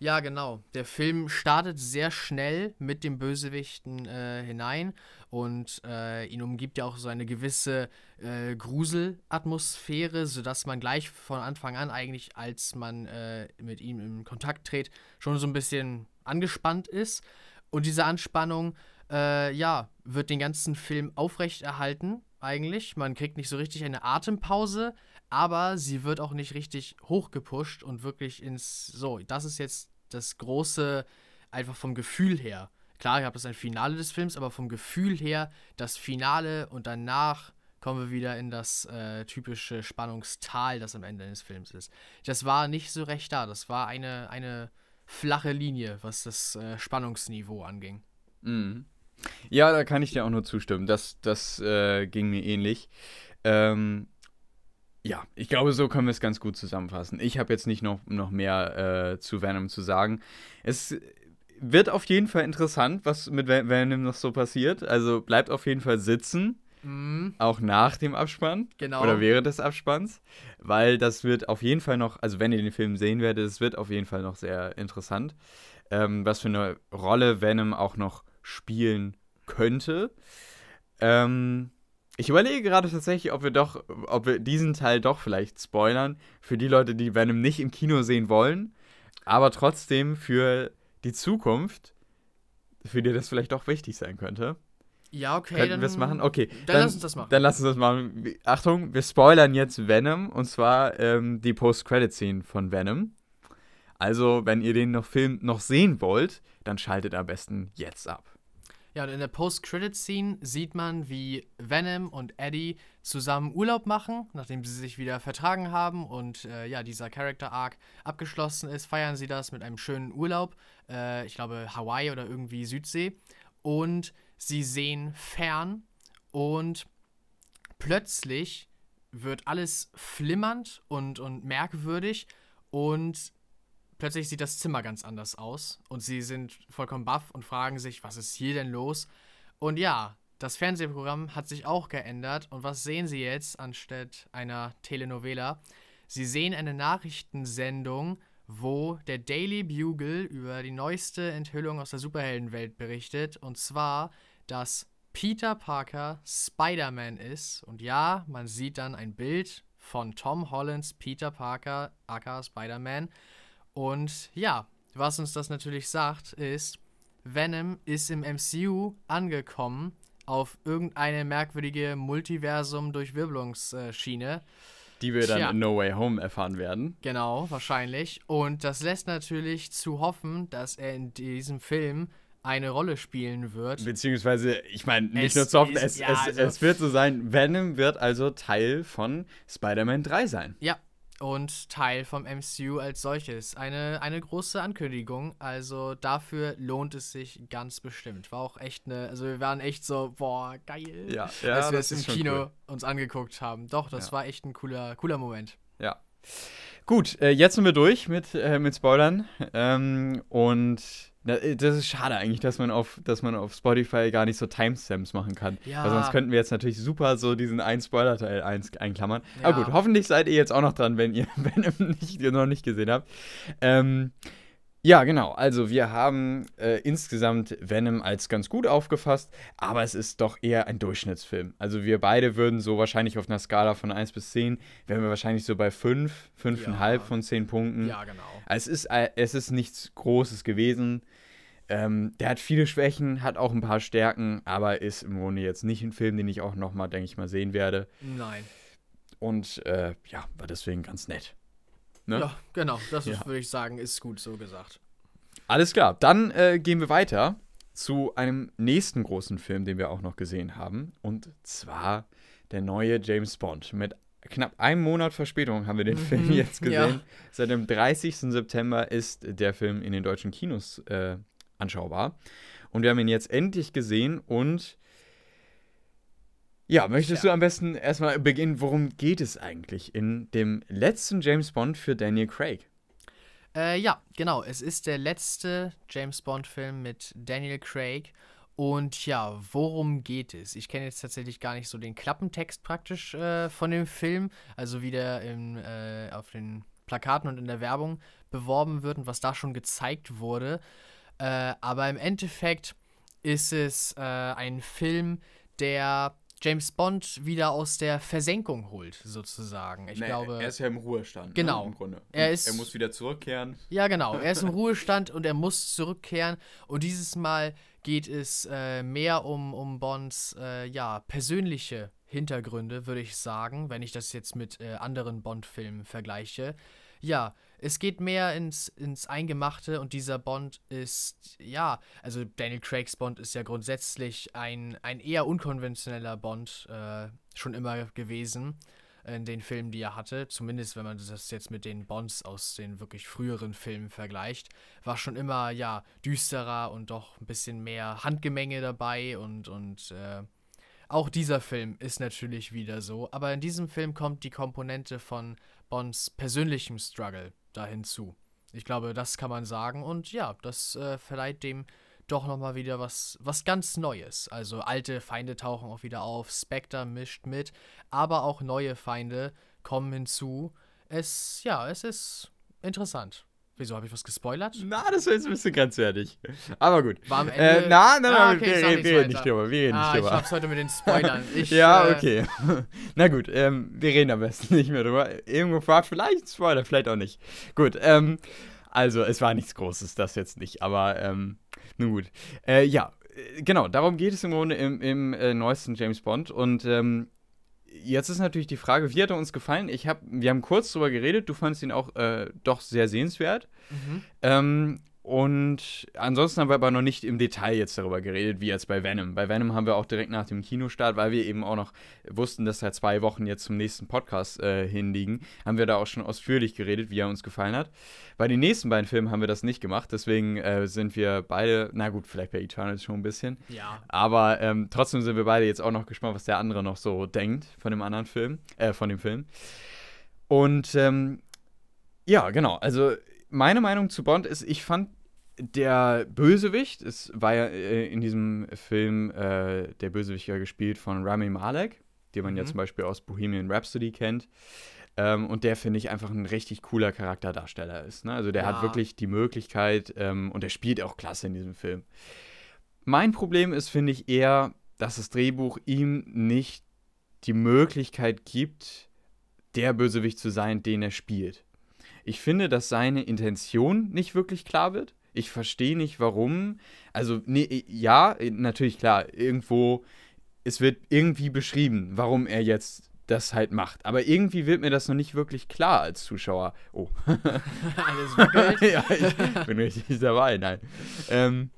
Ja, genau. Der Film startet sehr schnell mit dem Bösewichten äh, hinein und äh, ihn umgibt ja auch so eine gewisse äh, Gruselatmosphäre, sodass man gleich von Anfang an eigentlich, als man äh, mit ihm in Kontakt tritt, schon so ein bisschen angespannt ist. Und diese Anspannung, äh, ja, wird den ganzen Film aufrechterhalten, eigentlich. Man kriegt nicht so richtig eine Atempause, aber sie wird auch nicht richtig hochgepusht und wirklich ins, so, das ist jetzt das große, einfach vom Gefühl her. Klar, ich habe das ein Finale des Films, aber vom Gefühl her das Finale und danach kommen wir wieder in das äh, typische Spannungstal, das am Ende des Films ist. Das war nicht so recht da. Das war eine, eine flache Linie, was das äh, Spannungsniveau anging. Mhm. Ja, da kann ich dir auch nur zustimmen. Das, das äh, ging mir ähnlich. Ähm, ja, ich glaube, so können wir es ganz gut zusammenfassen. Ich habe jetzt nicht noch, noch mehr äh, zu Venom zu sagen. Es wird auf jeden Fall interessant, was mit Ven- Venom noch so passiert. Also bleibt auf jeden Fall sitzen, Mhm, auch nach dem Abspann genau. oder während des Abspanns, weil das wird auf jeden Fall noch, also wenn ihr den Film sehen werdet, es wird auf jeden Fall noch sehr interessant, ähm, was für eine Rolle Venom auch noch spielen könnte. Ähm, ich überlege gerade tatsächlich, ob wir doch, ob wir diesen Teil doch vielleicht spoilern für die Leute, die Venom nicht im Kino sehen wollen, aber trotzdem für die Zukunft, für die das vielleicht doch wichtig sein könnte. Ja, okay. Könnten wir es machen? Okay. Dann, lass uns das machen. Dann lass uns das machen. Achtung, wir spoilern jetzt Venom und zwar ähm, die Post-Credit-Scene von Venom. Also, wenn ihr den noch Film noch sehen wollt, dann schaltet am besten jetzt ab. Ja, und in der Post-Credit-Scene sieht man, wie Venom und Eddie zusammen Urlaub machen, nachdem sie sich wieder vertragen haben und äh, ja, dieser Character-Arc abgeschlossen ist, feiern sie das mit einem schönen Urlaub. Äh, ich glaube, Hawaii oder irgendwie Südsee. Und sie sehen fern und plötzlich wird alles flimmernd und, und merkwürdig und plötzlich sieht das Zimmer ganz anders aus und sie sind vollkommen baff und fragen sich, was ist hier denn los? Und ja, das Fernsehprogramm hat sich auch geändert und was sehen sie jetzt anstatt einer Telenovela? Sie sehen eine Nachrichtensendung, wo der Daily Bugle über die neueste Enthüllung aus der Superheldenwelt berichtet und zwar, dass Peter Parker Spider-Man ist und ja, man sieht dann ein Bild von Tom Hollands Peter Parker, aka Spider-Man und ja, was uns das natürlich sagt, ist, Venom ist im MCU angekommen auf irgendeine merkwürdige Multiversum-Durchwirbelungsschiene. Die wir dann Tja. in No Way Home erfahren werden. Genau, wahrscheinlich. Und das lässt natürlich zu hoffen, dass er in diesem Film eine Rolle spielen wird. Beziehungsweise, ich meine, nicht es nur zu hoffen, ist, es, ja, es, also es wird so sein, Venom wird also Teil von Spider-Man 3 sein. Ja, und Teil vom MCU als solches. Eine, eine große Ankündigung, also dafür lohnt es sich ganz bestimmt. War auch echt eine, also wir waren echt so, boah, geil, ja, ja, als wir es im Kino cool. uns angeguckt haben. Doch, das ja. war echt ein cooler, cooler Moment. Ja. Gut, äh, jetzt sind wir durch mit, äh, mit Spoilern. Ähm, und das ist schade eigentlich, dass man auf, dass man auf Spotify gar nicht so Timestamps machen kann. Ja. Weil sonst könnten wir jetzt natürlich super so diesen einen Spoiler-Teil einklammern. Ja. Aber gut, hoffentlich seid ihr jetzt auch noch dran, wenn ihr, ihr nicht, noch nicht gesehen habt. Ähm, ja, genau. Also wir haben äh, insgesamt Venom als ganz gut aufgefasst, aber es ist doch eher ein Durchschnittsfilm. Also wir beide würden so wahrscheinlich auf einer Skala von 1 bis 10, wären wir wahrscheinlich so bei 5, 5,5 ja. von 10 Punkten. Ja, genau. Es ist, äh, es ist nichts Großes gewesen. Ähm, der hat viele Schwächen, hat auch ein paar Stärken, aber ist im Grunde jetzt nicht ein Film, den ich auch nochmal, denke ich mal, sehen werde. Nein. Und äh, ja, war deswegen ganz nett. Ne? Ja, genau. Das ja. würde ich sagen, ist gut so gesagt. Alles klar. Dann äh, gehen wir weiter zu einem nächsten großen Film, den wir auch noch gesehen haben. Und zwar der neue James Bond. Mit knapp einem Monat Verspätung haben wir den mhm, Film jetzt gesehen. Ja. Seit dem 30. September ist der Film in den deutschen Kinos äh, anschaubar. Und wir haben ihn jetzt endlich gesehen und ja, möchtest ja. du am besten erstmal beginnen, worum geht es eigentlich in dem letzten James Bond für Daniel Craig? Äh, ja, genau. Es ist der letzte James Bond-Film mit Daniel Craig. Und ja, worum geht es? Ich kenne jetzt tatsächlich gar nicht so den Klappentext praktisch äh, von dem Film, also wie der in, äh, auf den Plakaten und in der Werbung beworben wird und was da schon gezeigt wurde. Äh, aber im Endeffekt ist es äh, ein Film, der James Bond wieder aus der Versenkung holt, sozusagen. Ich nee, glaube. Er ist ja im Ruhestand. Ne, genau. Ne, Im Grunde. Er, ist, er muss wieder zurückkehren. Ja, genau. Er ist im Ruhestand und er muss zurückkehren. Und dieses Mal geht es äh, mehr um, um Bonds äh, ja, persönliche Hintergründe, würde ich sagen, wenn ich das jetzt mit äh, anderen Bond-Filmen vergleiche. Ja, es geht mehr ins, ins Eingemachte und dieser Bond ist, ja, also Daniel Craigs Bond ist ja grundsätzlich ein, ein eher unkonventioneller Bond äh, schon immer gewesen in den Filmen, die er hatte. Zumindest wenn man das jetzt mit den Bonds aus den wirklich früheren Filmen vergleicht. War schon immer, ja, düsterer und doch ein bisschen mehr Handgemenge dabei und, und äh, auch dieser Film ist natürlich wieder so. Aber in diesem Film kommt die Komponente von Bonds persönlichem Struggle da hinzu. Ich glaube, das kann man sagen. Und ja, das äh, verleiht dem doch nochmal wieder was, was ganz Neues. Also alte Feinde tauchen auch wieder auf, Spectre mischt mit, aber auch neue Feinde kommen hinzu. Es, ja, es ist interessant. Wieso habe ich was gespoilert? Na, das war jetzt ein bisschen grenzwertig. Aber gut. War am äh, Ende. Äh, na, na, na, ah, okay, wir, wir, wir reden nicht drüber. Wir reden ah, nicht drüber. Ich hab's heute mit den Spoilern. Ich, ja, äh, okay. na gut, ähm, wir reden am besten nicht mehr drüber. Irgendwo war vielleicht Spoiler, vielleicht auch nicht. Gut, ähm, also es war nichts Großes, das jetzt nicht, aber ähm, nun gut. Äh, ja, äh, genau, darum geht es im Grunde im, im äh, neuesten James Bond. Und ähm, jetzt ist natürlich die Frage, wie hat er uns gefallen? Ich hab, wir haben kurz drüber geredet, du fandest ihn auch äh, doch sehr sehenswert. Mhm. Ähm, und ansonsten haben wir aber noch nicht im Detail jetzt darüber geredet, wie jetzt bei Venom. Bei Venom haben wir auch direkt nach dem Kinostart, weil wir eben auch noch wussten, dass da zwei Wochen jetzt zum nächsten Podcast äh, hinliegen, haben wir da auch schon ausführlich geredet, wie er uns gefallen hat. Bei den nächsten beiden Filmen haben wir das nicht gemacht, deswegen äh, sind wir beide, na gut, vielleicht bei Eternals schon ein bisschen. Ja. Aber ähm, trotzdem sind wir beide jetzt auch noch gespannt, was der andere noch so denkt von dem anderen Film, äh, von dem Film. Und ähm, ja, genau, also meine Meinung zu Bond ist, ich fand der Bösewicht, es war ja äh, in diesem Film äh, der Bösewicht ja gespielt von Rami Malek, den man mhm. ja zum Beispiel aus Bohemian Rhapsody kennt. Ähm, und der, finde ich, einfach ein richtig cooler Charakterdarsteller ist. Ne? Also der ja. hat wirklich die Möglichkeit ähm, und der spielt auch klasse in diesem Film. Mein Problem ist, finde ich, eher, dass das Drehbuch ihm nicht die Möglichkeit gibt, der Bösewicht zu sein, den er spielt. Ich finde, dass seine Intention nicht wirklich klar wird. Ich verstehe nicht, warum. Also, nee, ja, natürlich klar, irgendwo, es wird irgendwie beschrieben, warum er jetzt das halt macht. Aber irgendwie wird mir das noch nicht wirklich klar als Zuschauer. Oh. Alles wackelt. ja, ich bin richtig dabei, nein. Ähm,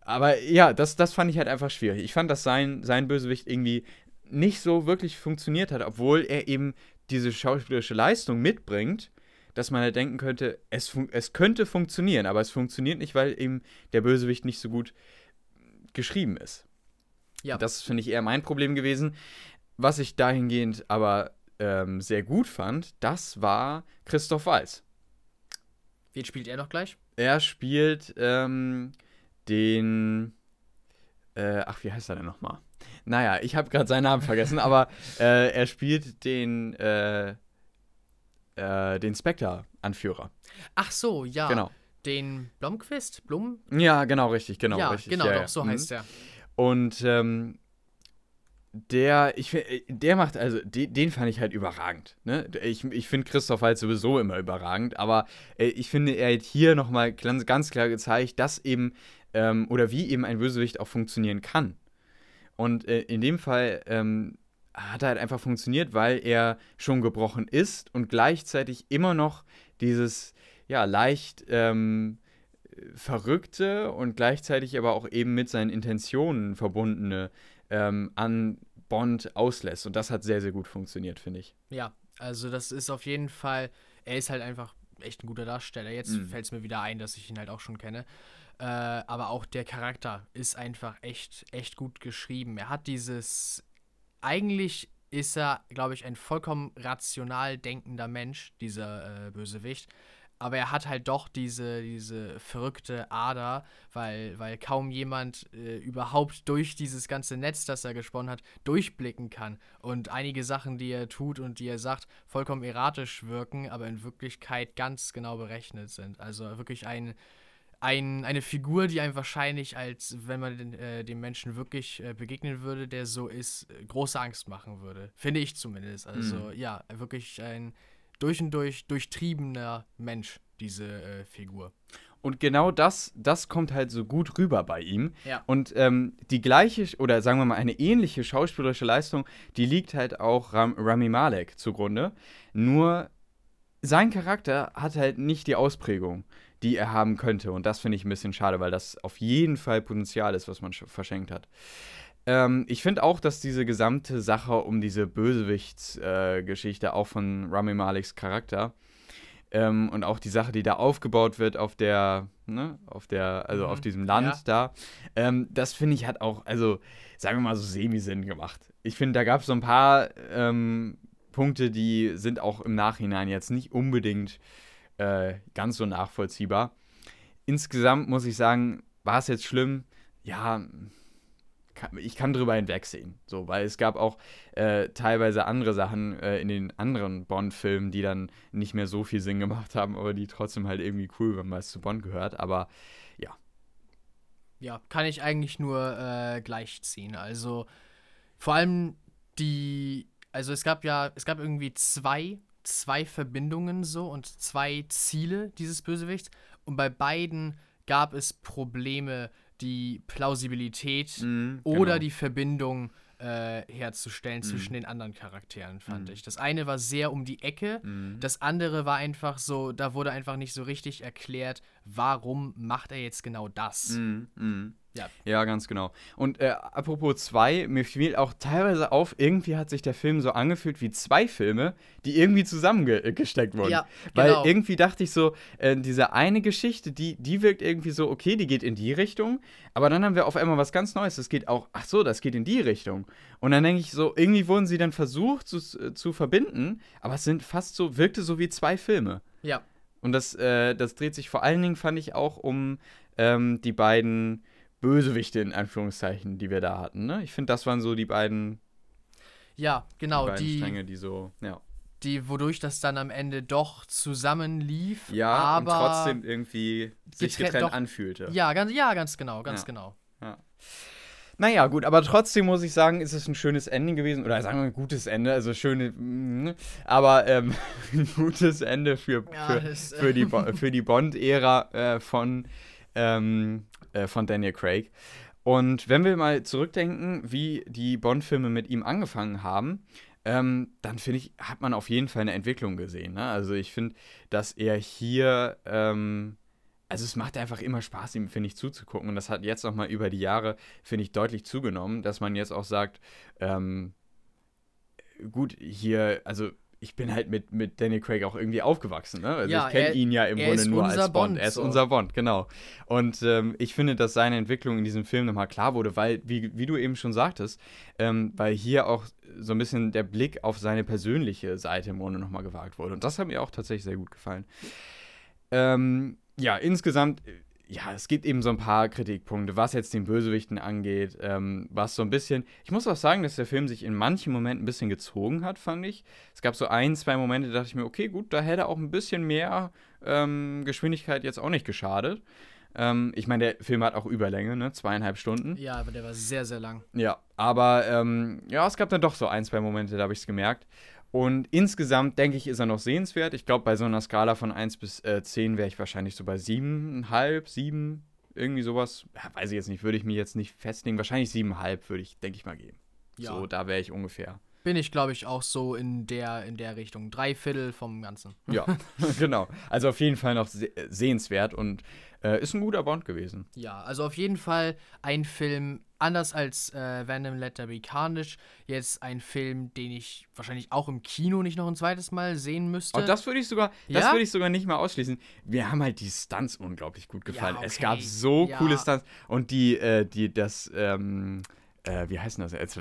aber ja, das, das fand ich halt einfach schwierig. Ich fand, dass sein, sein Bösewicht irgendwie nicht so wirklich funktioniert hat, obwohl er eben diese schauspielerische Leistung mitbringt dass man halt denken könnte, es, es könnte funktionieren, aber es funktioniert nicht, weil eben der Bösewicht nicht so gut geschrieben ist. Ja. Das finde ich eher mein Problem gewesen. Was ich dahingehend aber ähm, sehr gut fand, das war Christoph Walz. Wen spielt er noch gleich? Er spielt ähm, den. Äh, ach, wie heißt er denn nochmal? Naja, ich habe gerade seinen Namen vergessen, aber äh, er spielt den. Äh, äh, den Spectre-Anführer. Ach so, ja. Genau. Den Blomquist? Blum? Ja, genau, richtig, genau. Ja, richtig. genau, ja, doch, ja. so mhm. heißt er. Und ähm, der, ich der macht, also den, den fand ich halt überragend. Ne? Ich, ich finde Christoph halt sowieso immer überragend, aber äh, ich finde, er hat hier nochmal ganz, ganz klar gezeigt, dass eben, ähm, oder wie eben ein Bösewicht auch funktionieren kann. Und äh, in dem Fall ähm, hat halt einfach funktioniert, weil er schon gebrochen ist und gleichzeitig immer noch dieses, ja, leicht ähm, verrückte und gleichzeitig aber auch eben mit seinen Intentionen verbundene ähm, an Bond auslässt. Und das hat sehr, sehr gut funktioniert, finde ich. Ja, also das ist auf jeden Fall, er ist halt einfach echt ein guter Darsteller. Jetzt mhm. fällt es mir wieder ein, dass ich ihn halt auch schon kenne. Äh, aber auch der Charakter ist einfach echt, echt gut geschrieben. Er hat dieses eigentlich ist er, glaube ich, ein vollkommen rational denkender Mensch, dieser äh, Bösewicht. Aber er hat halt doch diese, diese verrückte Ader, weil, weil kaum jemand äh, überhaupt durch dieses ganze Netz, das er gesponnen hat, durchblicken kann. Und einige Sachen, die er tut und die er sagt, vollkommen erratisch wirken, aber in Wirklichkeit ganz genau berechnet sind. Also wirklich ein, ein, eine Figur, die einem wahrscheinlich, als wenn man den, äh, dem Menschen wirklich äh, begegnen würde, der so ist, äh, große Angst machen würde. Finde ich zumindest. Also mhm. ja, wirklich ein durch und durch durchtriebener Mensch, diese äh, Figur. Und genau das, das kommt halt so gut rüber bei ihm. Ja. Und ähm, die gleiche, oder sagen wir mal, eine ähnliche schauspielerische Leistung, die liegt halt auch Ram Rami Malek zugrunde. Nur sein Charakter hat halt nicht die Ausprägung die er haben könnte. Und das finde ich ein bisschen schade, weil das auf jeden Fall Potenzial ist, was man verschenkt hat. Ähm, ich finde auch, dass diese gesamte Sache um diese Bösewichtsgeschichte, äh, auch von Rami Maleks Charakter, ähm, und auch die Sache, die da aufgebaut wird auf der, ne, auf der, also mhm. auf diesem Land ja. da, ähm, das finde ich hat auch, also sagen wir mal so semi-Sinn gemacht. Ich finde, da gab es so ein paar ähm, Punkte, die sind auch im Nachhinein jetzt nicht unbedingt äh, ganz so nachvollziehbar. Insgesamt muss ich sagen, war es jetzt schlimm? Ja, ich kann drüber hinwegsehen. So, weil es gab auch äh, teilweise andere Sachen äh, in den anderen Bond-Filmen, die dann nicht mehr so viel Sinn gemacht haben, aber die trotzdem halt irgendwie cool, wenn man es zu Bond gehört. Aber ja. Ja, kann ich eigentlich nur äh, gleichziehen. Also vor allem die, also es gab ja, es gab irgendwie zwei zwei Verbindungen so und zwei Ziele dieses Bösewichts. Und bei beiden gab es Probleme, die Plausibilität Mhm, oder genau. die Verbindung äh, herzustellen zwischen den anderen Charakteren, fand ich. Das eine war sehr um die Ecke, Mhm. das andere war einfach so, da wurde einfach nicht so richtig erklärt, warum macht er jetzt genau das. Mhm, mhm. Ja. Ja, ganz genau. Und äh, apropos zwei, mir fiel auch teilweise auf, irgendwie hat sich der Film so angefühlt wie zwei Filme, die irgendwie zusammengesteckt wurden. Ja, Weil genau. irgendwie dachte ich so, äh, diese eine Geschichte, die, die wirkt irgendwie so, okay, die geht in die Richtung, aber dann haben wir auf einmal was ganz Neues. Das geht auch, ach so, das geht in die Richtung. Und dann denke ich so, irgendwie wurden sie dann versucht zu, zu verbinden, aber es sind fast so, wirkte so wie zwei Filme. Ja, Und das, äh, das dreht sich vor allen Dingen, fand ich, auch um ähm, die beiden Bösewichte, in Anführungszeichen, die wir da hatten. Ne? Ich finde, das waren so die beiden, ja, genau, die beiden die, Stränge, die so, ja. die, wodurch das dann am Ende doch zusammenlief. Ja, aber und trotzdem irgendwie sich getrennt- getrennt doch- anfühlte. Ja, ganz, ja, ganz genau, ganz Ja. genau. Naja, gut, aber trotzdem muss ich sagen, ist es ein schönes Ende gewesen. Oder sagen wir ein gutes Ende, also schöne, mm, aber ähm, ein gutes Ende für, Ja, für, das, äh, für die, Bo- für die Bond-Ära äh, von, ähm, äh, von Daniel Craig. Und wenn wir mal zurückdenken, wie die Bond-Filme mit ihm angefangen haben, ähm, dann finde ich, hat man auf jeden Fall eine Entwicklung gesehen. Ne? Also ich finde, dass er hier, ähm, also es macht einfach immer Spaß, ihm, finde ich, zuzugucken. Und das hat jetzt nochmal über die Jahre, finde ich, deutlich zugenommen, dass man jetzt auch sagt, ähm, gut, hier, also ich bin halt mit, mit Daniel Craig auch irgendwie aufgewachsen, ne? Also Ja, ich kenne ihn ja im Grunde nur als Bond. Bond, Er ist so. unser Bond, genau. Und ähm, ich finde, dass seine Entwicklung in diesem Film nochmal klar wurde, weil, wie, wie du eben schon sagtest, ähm, weil hier auch so ein bisschen der Blick auf seine persönliche Seite im Grunde nochmal gewagt wurde. Und das hat mir auch tatsächlich sehr gut gefallen. Ähm, ja, insgesamt, ja, es gibt eben so ein paar Kritikpunkte, was jetzt den Bösewichten angeht, ähm, was so ein bisschen. Ich muss auch sagen, dass der Film sich in manchen Momenten ein bisschen gezogen hat, fand ich. Es gab so ein, zwei Momente, da dachte ich mir, okay, gut, da hätte auch ein bisschen mehr ähm, Geschwindigkeit jetzt auch nicht geschadet. Ähm, ich meine, der Film hat auch Überlänge, ne? Zweieinhalb Stunden. Ja, aber der war sehr, sehr lang. Ja, aber ähm, ja, es gab dann doch so ein, zwei Momente, da habe ich es gemerkt. Und insgesamt denke ich, ist er noch sehenswert. Ich glaube, bei so einer Skala von 1 bis äh, 10 wäre ich wahrscheinlich so bei 7,5, 7, irgendwie sowas. Ja, weiß ich jetzt nicht, würde ich mir jetzt nicht festlegen. Wahrscheinlich 7,5 würde ich, denke ich mal, geben. Ja. So, da wäre ich ungefähr. Bin ich, glaube ich, auch so in der, in der Richtung. Drei Viertel vom Ganzen. Ja, genau. Also auf jeden Fall noch se sehenswert und äh, ist ein guter Bond gewesen. Ja, also auf jeden Fall ein Film, anders als äh, Venom Let There Be Carnage, jetzt ein Film, den ich wahrscheinlich auch im Kino nicht noch ein zweites Mal sehen müsste. Und das würde ich sogar, das Ja? würde ich sogar nicht mal ausschließen. Wir haben halt die Stunts unglaublich gut gefallen. Es okay. gab so Ja. coole Stunts und die, äh, die, das, ähm, äh, wie heißt denn das? Jetzt,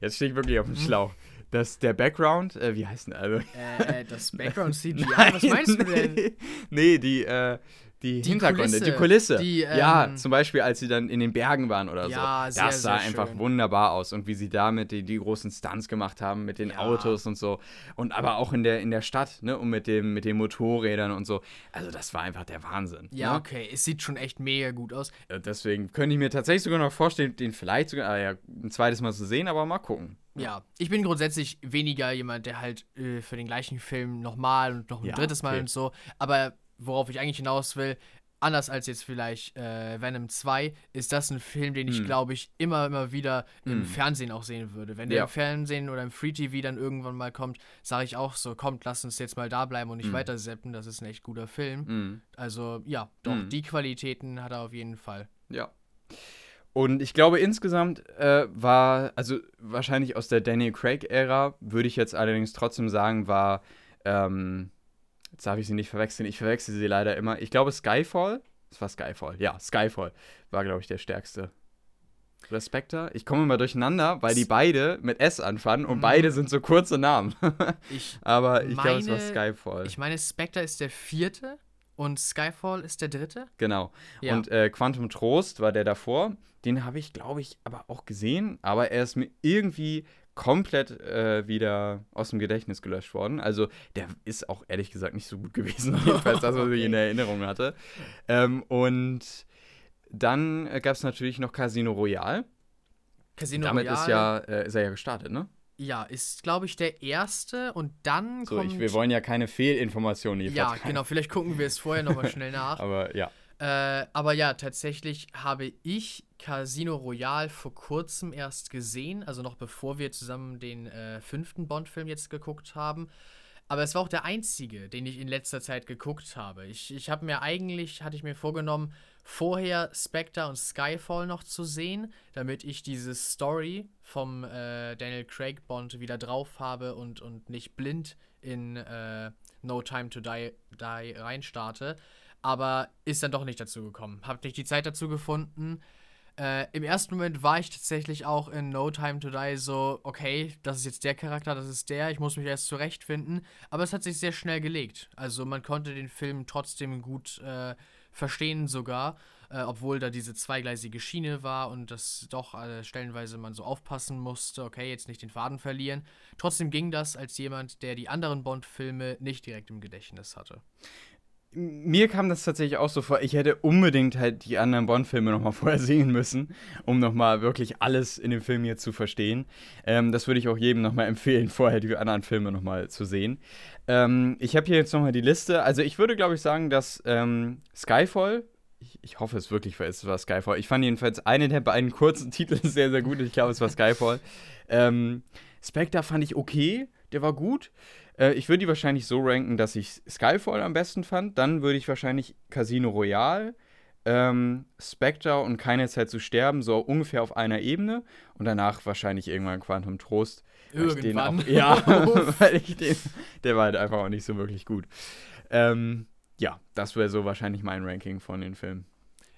jetzt stehe ich wirklich auf dem Schlauch. Das, der Background, äh, wie heißt denn also? äh, äh, das Background CGI, was meinst du denn? Nee, nee die, äh, die, Die Hintergründe, Kulisse. die Kulisse. Die, ja, ähm, zum Beispiel, als sie dann in den Bergen waren oder Ja, so. sehr, das sah einfach schön. wunderbar aus. Und wie sie damit die, die großen Stunts gemacht haben mit den Ja. Autos und so. Und aber auch in der, in der Stadt, ne? Und mit, dem, mit den Motorrädern und so. Also, das war einfach der Wahnsinn. Ja, ne? okay, es sieht schon echt mega gut aus. Äh, Deswegen könnte ich mir tatsächlich sogar noch vorstellen, den vielleicht sogar ah, ja, ein zweites Mal zu sehen, aber mal gucken. Ja, ich bin grundsätzlich weniger jemand, der halt äh, für den gleichen Film nochmal und noch ein Ja, drittes Mal okay. und so. Aber worauf ich eigentlich hinaus will, anders als jetzt vielleicht äh, Venom 2, ist das ein Film, den ich, Hm. glaube ich, immer, immer wieder im Hm. Fernsehen auch sehen würde. Wenn der Ja. im Fernsehen oder im Free TV dann irgendwann mal kommt, sage ich auch so, kommt, lass uns jetzt mal da bleiben und nicht Hm. weiter zappen, das ist ein echt guter Film. Also ja, doch, die Qualitäten hat er auf jeden Fall. Ja. Und ich glaube, insgesamt äh, war, also wahrscheinlich aus der Daniel Craig-Ära, würde ich jetzt allerdings trotzdem sagen, war, ähm, jetzt darf ich sie nicht verwechseln, ich verwechsel sie leider immer. Ich glaube, Skyfall, es war Skyfall, ja, Skyfall war, glaube ich, der stärkste. Oder Spectre? Ich komme immer durcheinander, weil die beide mit S anfangen und Mhm. beide sind so kurze Namen. Ich, Aber ich glaube, es war Skyfall. ich meine, Spectre ist der vierte und Skyfall ist der dritte. Genau. Ja. Und äh, Quantum Trost war der davor. Den habe ich, glaube ich, aber auch gesehen. Aber er ist mir irgendwie komplett äh, wieder aus dem Gedächtnis gelöscht worden. Also der ist auch ehrlich gesagt nicht so gut gewesen. Jedenfalls das, was ich in. Erinnerung hatte. Ähm, und dann äh, gab es natürlich noch Casino Royale. Casino Damit Royale. ist, ja, äh, ist er ja gestartet, ne? Ja, ist, glaube ich, der erste und dann So, kommt. ich, wir wollen ja keine Fehlinformationen hier ja, genau, vielleicht gucken wir es vorher nochmal schnell nach. Aber ja. Äh, aber ja, tatsächlich habe ich Casino Royale vor kurzem erst gesehen, also noch bevor wir zusammen den äh, fünften Bond-Film jetzt geguckt haben. Aber es war auch der einzige, den ich in letzter Zeit geguckt habe. Ich, ich habe mir eigentlich, hatte ich mir vorgenommen, vorher Spectre und Skyfall noch zu sehen, damit ich diese Story vom äh, Daniel Craig Bond wieder drauf habe und, und nicht blind in äh, No Time to Die, Die reinstarte. Aber ist dann doch nicht dazu gekommen. Hab nicht die Zeit dazu gefunden. Äh, Im ersten Moment war ich tatsächlich auch in No Time to Die so, okay, das ist jetzt der Charakter, das ist der, ich muss mich erst zurechtfinden. Aber es hat sich sehr schnell gelegt. Also man konnte den Film trotzdem gut äh, verstehen sogar, äh, obwohl da diese zweigleisige Schiene war und das doch äh, stellenweise man so aufpassen musste, okay, jetzt nicht den Faden verlieren. Trotzdem ging das als jemand, der die anderen Bond-Filme nicht direkt im Gedächtnis hatte mir kam das tatsächlich auch so vor, ich hätte unbedingt halt die anderen Bond-Filme nochmal vorher sehen müssen, um nochmal wirklich alles in dem Film hier zu verstehen. Ähm, das würde ich auch jedem nochmal empfehlen, vorher die anderen Filme nochmal zu sehen. Ähm, ich habe hier jetzt nochmal die Liste. Also ich würde, glaube ich, sagen, dass ähm, Skyfall, ich, ich, hoffe es wirklich, weil es war Skyfall. Ich fand jedenfalls einen der beiden kurzen Titel sehr, sehr gut. Ich glaube, es war Skyfall. Ähm, Spectre fand ich okay, der war gut. Äh, ich würde die wahrscheinlich so ranken, dass ich Skyfall am besten fand. Dann würde ich wahrscheinlich Casino Royale, ähm, Spectre und Keine Zeit zu sterben, so ungefähr auf einer Ebene. Und danach wahrscheinlich irgendwann Quantum Trost. Irgendwann. Auch, ja, weil ich den, der war halt einfach auch nicht so wirklich gut. Ähm, ja, das wäre so wahrscheinlich mein Ranking von den Filmen.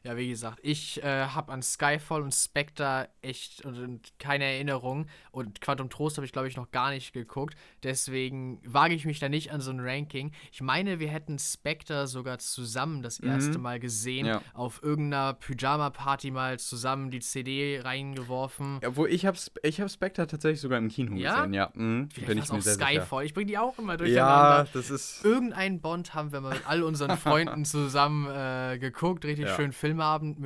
Ja, wie gesagt, ich äh, habe an Skyfall und Spectre echt und, und keine Erinnerung. Und Quantum Trost habe ich, glaube ich, noch gar nicht geguckt. Deswegen wage ich mich da nicht an so ein Ranking. Ich meine, wir hätten Spectre sogar zusammen das mhm. erste Mal gesehen. Ja. Auf irgendeiner Pyjama-Party mal zusammen die CD reingeworfen. Obwohl, ich habe ich hab Spectre tatsächlich sogar im Kino ja? gesehen, ja. Mhm. Vielleicht bin ich mir sehr Skyfall. Sicher. Ich bringe die auch immer durcheinander. Ja, das ist. Irgendein Bond haben wir mal mit all unseren Freunden zusammen äh, geguckt. Richtig ja. schön Film Filmabend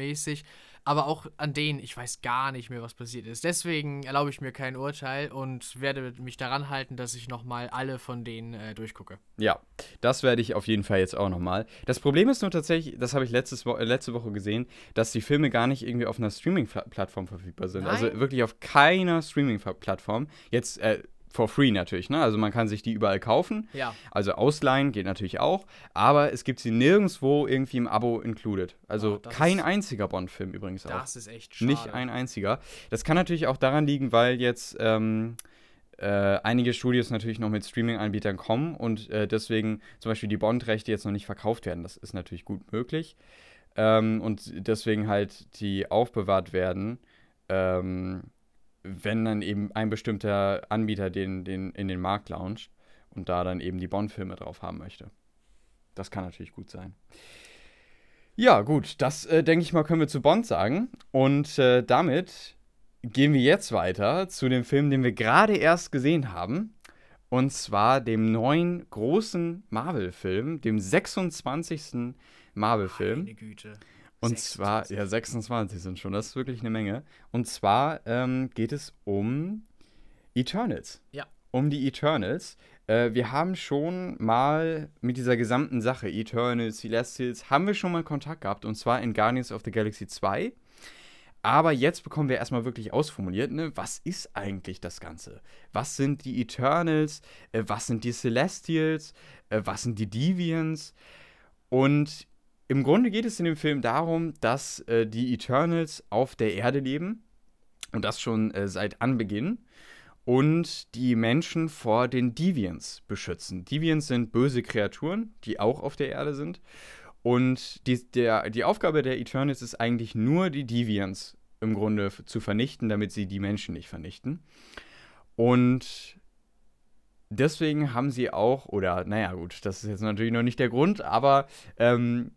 aber auch an denen, ich weiß gar nicht mehr, was passiert ist. Deswegen erlaube ich mir kein Urteil und werde mich daran halten, dass ich nochmal alle von denen äh, durchgucke. Ja, das werde ich auf jeden Fall jetzt auch nochmal. Das Problem ist nur tatsächlich, das habe ich letztes Wo letzte Woche gesehen, dass die Filme gar nicht irgendwie auf einer Streaming-Plattform verfügbar sind. Also Nein. Also wirklich auf keiner Streaming-Plattform. Jetzt, äh, for free natürlich, ne? Also man kann sich die überall kaufen. Ja. Also ausleihen geht natürlich auch, aber es gibt sie nirgendwo irgendwie im Abo included. Also oh, kein ist, einziger Bond-Film übrigens auch. Das ist echt schade. Nicht ein einziger. Das kann natürlich auch daran liegen, weil jetzt ähm, äh, einige Studios natürlich noch mit Streaming-Anbietern kommen und äh, deswegen zum Beispiel die Bond-Rechte jetzt noch nicht verkauft werden. Das ist natürlich gut möglich. Ähm, und deswegen halt die aufbewahrt werden. Ähm, wenn dann eben ein bestimmter Anbieter den, den in den Markt launcht und da dann eben die Bond-Filme drauf haben möchte. Das kann natürlich gut sein. Ja, gut, das äh, denke ich mal, können wir zu Bond sagen. Und äh, damit gehen wir jetzt weiter zu dem Film, den wir gerade erst gesehen haben. Und zwar dem neuen großen Marvel-Film, dem 26. Marvel-Film. Meine Güte. Und 26. zwar, ja, 26 sind schon, das ist wirklich eine Menge. Und zwar ähm, geht es um Eternals. Ja. Um die Eternals. Äh, wir haben schon mal mit dieser gesamten Sache, Eternals, Celestials, haben wir schon mal Kontakt gehabt. Und zwar in Guardians of the Galaxy 2. Aber jetzt bekommen wir erstmal wirklich ausformuliert, ne, was ist eigentlich das Ganze? Was sind die Eternals? Äh, was sind die Celestials? Äh, was sind die Deviants? Und im Grunde geht es in dem Film darum, dass äh, die Eternals auf der Erde leben und das schon äh, seit Anbeginn und die Menschen vor den Deviants beschützen. Deviants sind böse Kreaturen, die auch auf der Erde sind. Und die, der, die Aufgabe der Eternals ist eigentlich nur, die Deviants im Grunde zu vernichten, damit sie die Menschen nicht vernichten. Und deswegen haben sie auch, oder naja gut, das ist jetzt natürlich noch nicht der Grund, aber ähm,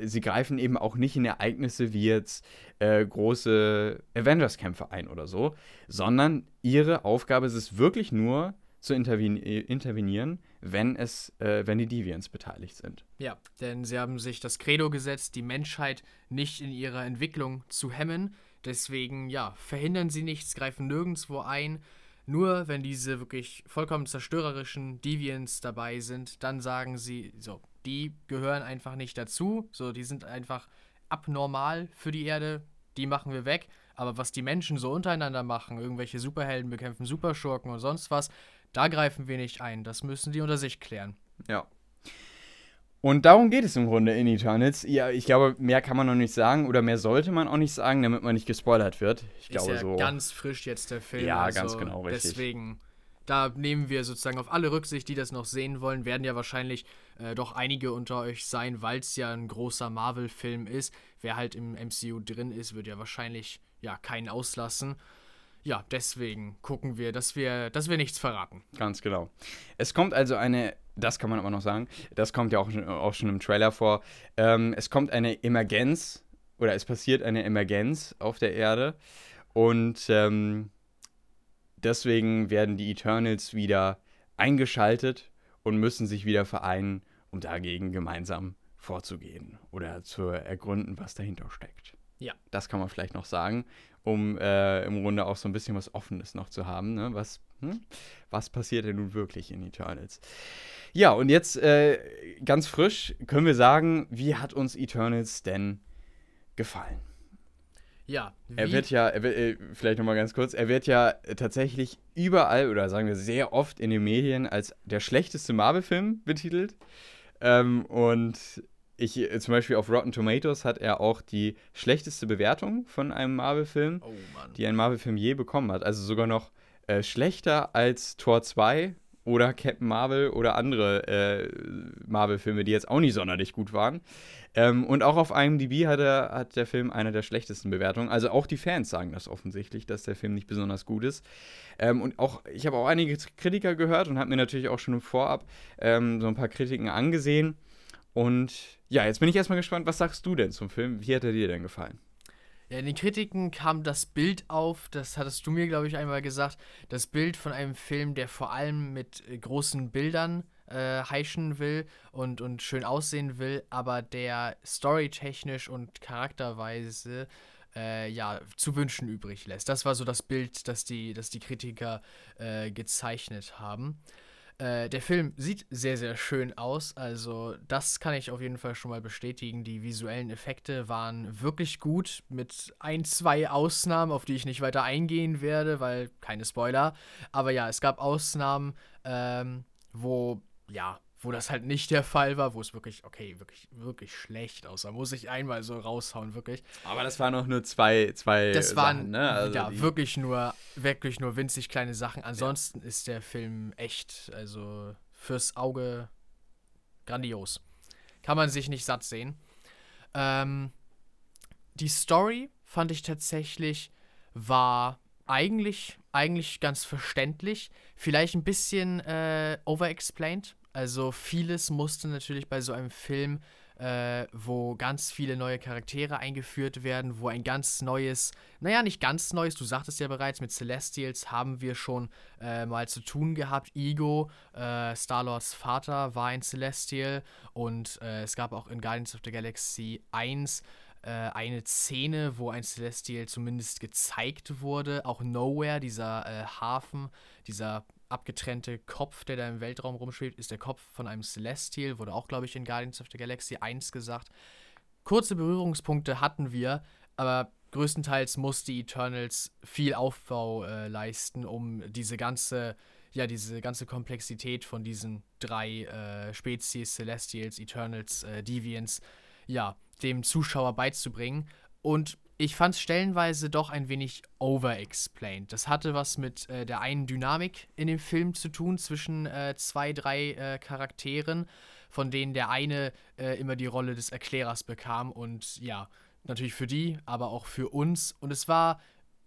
sie greifen eben auch nicht in Ereignisse wie jetzt äh, große Avengers-Kämpfe ein oder so, sondern ihre Aufgabe ist es wirklich nur zu interveni intervenieren, wenn es, äh, wenn die Deviants beteiligt sind. Ja, denn sie haben sich das Credo gesetzt, die Menschheit nicht in ihrer Entwicklung zu hemmen. Deswegen, ja, verhindern sie nichts, greifen nirgendwo ein. Nur wenn diese wirklich vollkommen zerstörerischen Deviants dabei sind, dann sagen sie, so, die gehören einfach nicht dazu. So, die sind einfach abnormal für die Erde. Die machen wir weg. Aber was die Menschen so untereinander machen, irgendwelche Superhelden bekämpfen Superschurken und sonst was, da greifen wir nicht ein. Das müssen die unter sich klären. Ja. Und darum geht es im Grunde in Eternals. Ja, ich glaube, mehr kann man noch nicht sagen oder mehr sollte man auch nicht sagen, damit man nicht gespoilert wird. Ich Ist glaube ja so. ganz frisch jetzt der Film. Ja, also ganz genau, richtig. Deswegen, da nehmen wir sozusagen auf alle Rücksicht, die das noch sehen wollen, werden ja wahrscheinlich äh, doch einige unter euch sein, weil es ja ein großer Marvel-Film ist. Wer halt im MCU drin ist, wird ja wahrscheinlich ja keinen auslassen. Ja, deswegen gucken wir, dass wir, dass wir nichts verraten. Ganz genau. Es kommt also eine, das kann man aber noch sagen, das kommt ja auch, schon- auch schon im Trailer vor. Ähm, es kommt eine Emergenz oder es passiert eine Emergenz auf der Erde und ähm, deswegen werden die Eternals wieder eingeschaltet und müssen sich wieder vereinen, um dagegen gemeinsam vorzugehen oder zu ergründen, was dahinter steckt. Ja. Das kann man vielleicht noch sagen, um äh, im Grunde auch so ein bisschen was Offenes noch zu haben. Ne? Was, hm? was passiert denn nun wirklich in Eternals? Ja, und jetzt äh, ganz frisch können wir sagen, wie hat uns Eternals denn gefallen? Ja, Er wird ja, er wird, äh, vielleicht nochmal ganz kurz, er wird ja tatsächlich überall oder sagen wir sehr oft in den Medien als der schlechteste Marvel-Film betitelt. Ähm, und ich, äh, zum Beispiel auf Rotten Tomatoes hat er auch die schlechteste Bewertung von einem Marvel-Film, Oh die ein Marvel-Film je bekommen hat. Also sogar noch äh, schlechter als Tor 2 oder Captain Marvel oder andere äh, Marvel-Filme, die jetzt auch nicht sonderlich gut waren. Ähm, und auch auf IMDb hat, er, hat der Film eine der schlechtesten Bewertungen. Also auch die Fans sagen das offensichtlich, dass der Film nicht besonders gut ist. Ähm, und auch, ich habe auch einige Kritiker gehört und habe mir natürlich auch schon Vorab ähm, so ein paar Kritiken angesehen. Und ja, jetzt bin ich erstmal gespannt, was sagst du denn zum Film? Wie hat er dir denn gefallen? Ja, in den Kritiken kam das Bild auf, das hattest du mir, glaube ich, einmal gesagt, das Bild von einem Film, der vor allem mit äh, großen Bildern äh, heischen will und, und schön aussehen will, aber der storytechnisch und charakterweise äh, ja, zu wünschen übrig lässt. Das war so das Bild, das die, das die Kritiker äh, gezeichnet haben. Äh, der Film sieht sehr, sehr schön aus. Also, das kann ich auf jeden Fall schon mal bestätigen. Die visuellen Effekte waren wirklich gut, mit ein, zwei Ausnahmen, auf die ich nicht weiter eingehen werde, weil keine Spoiler. Aber ja, es gab Ausnahmen, ähm, wo, ja, wo das halt nicht der Fall war, wo es wirklich, okay, wirklich, wirklich schlecht aussah. Muss ich einmal so raushauen, wirklich. Aber das waren auch nur zwei, zwei Das waren Sachen, ne? Also ja, wirklich nur, wirklich nur winzig kleine Sachen. Ansonsten ist der Film echt, also fürs Auge grandios. Kann man sich nicht satt sehen. Ähm, die Story fand ich tatsächlich war eigentlich, eigentlich ganz verständlich. Vielleicht ein bisschen äh, overexplained. Also vieles musste natürlich bei so einem Film, äh, wo ganz viele neue Charaktere eingeführt werden, wo ein ganz neues, naja, nicht ganz neues, du sagtest ja bereits, mit Celestials haben wir schon äh, mal zu tun gehabt. Ego, äh, Star-Lords Vater, war ein Celestial und äh, es gab auch in Guardians of the Galaxy 1 äh, eine Szene, wo ein Celestial zumindest gezeigt wurde. Auch Nowhere, dieser äh, Hafen, dieser abgetrennte Kopf, der da im Weltraum rumschwebt, ist der Kopf von einem Celestial, wurde auch, glaube ich, in Guardians of the Galaxy 1 gesagt. Kurze Berührungspunkte hatten wir, aber größtenteils musste Eternals viel Aufbau äh, leisten, um diese ganze, ja, diese ganze Komplexität von diesen drei äh, Spezies, Celestials, Eternals, äh, Deviants, ja, dem Zuschauer beizubringen. Und ich fand es stellenweise doch ein wenig overexplained. Das hatte was mit äh, der einen Dynamik in dem Film zu tun zwischen äh, zwei, drei äh, Charakteren, von denen der eine äh, immer die Rolle des Erklärers bekam und ja, natürlich für die, aber auch für uns. Und es war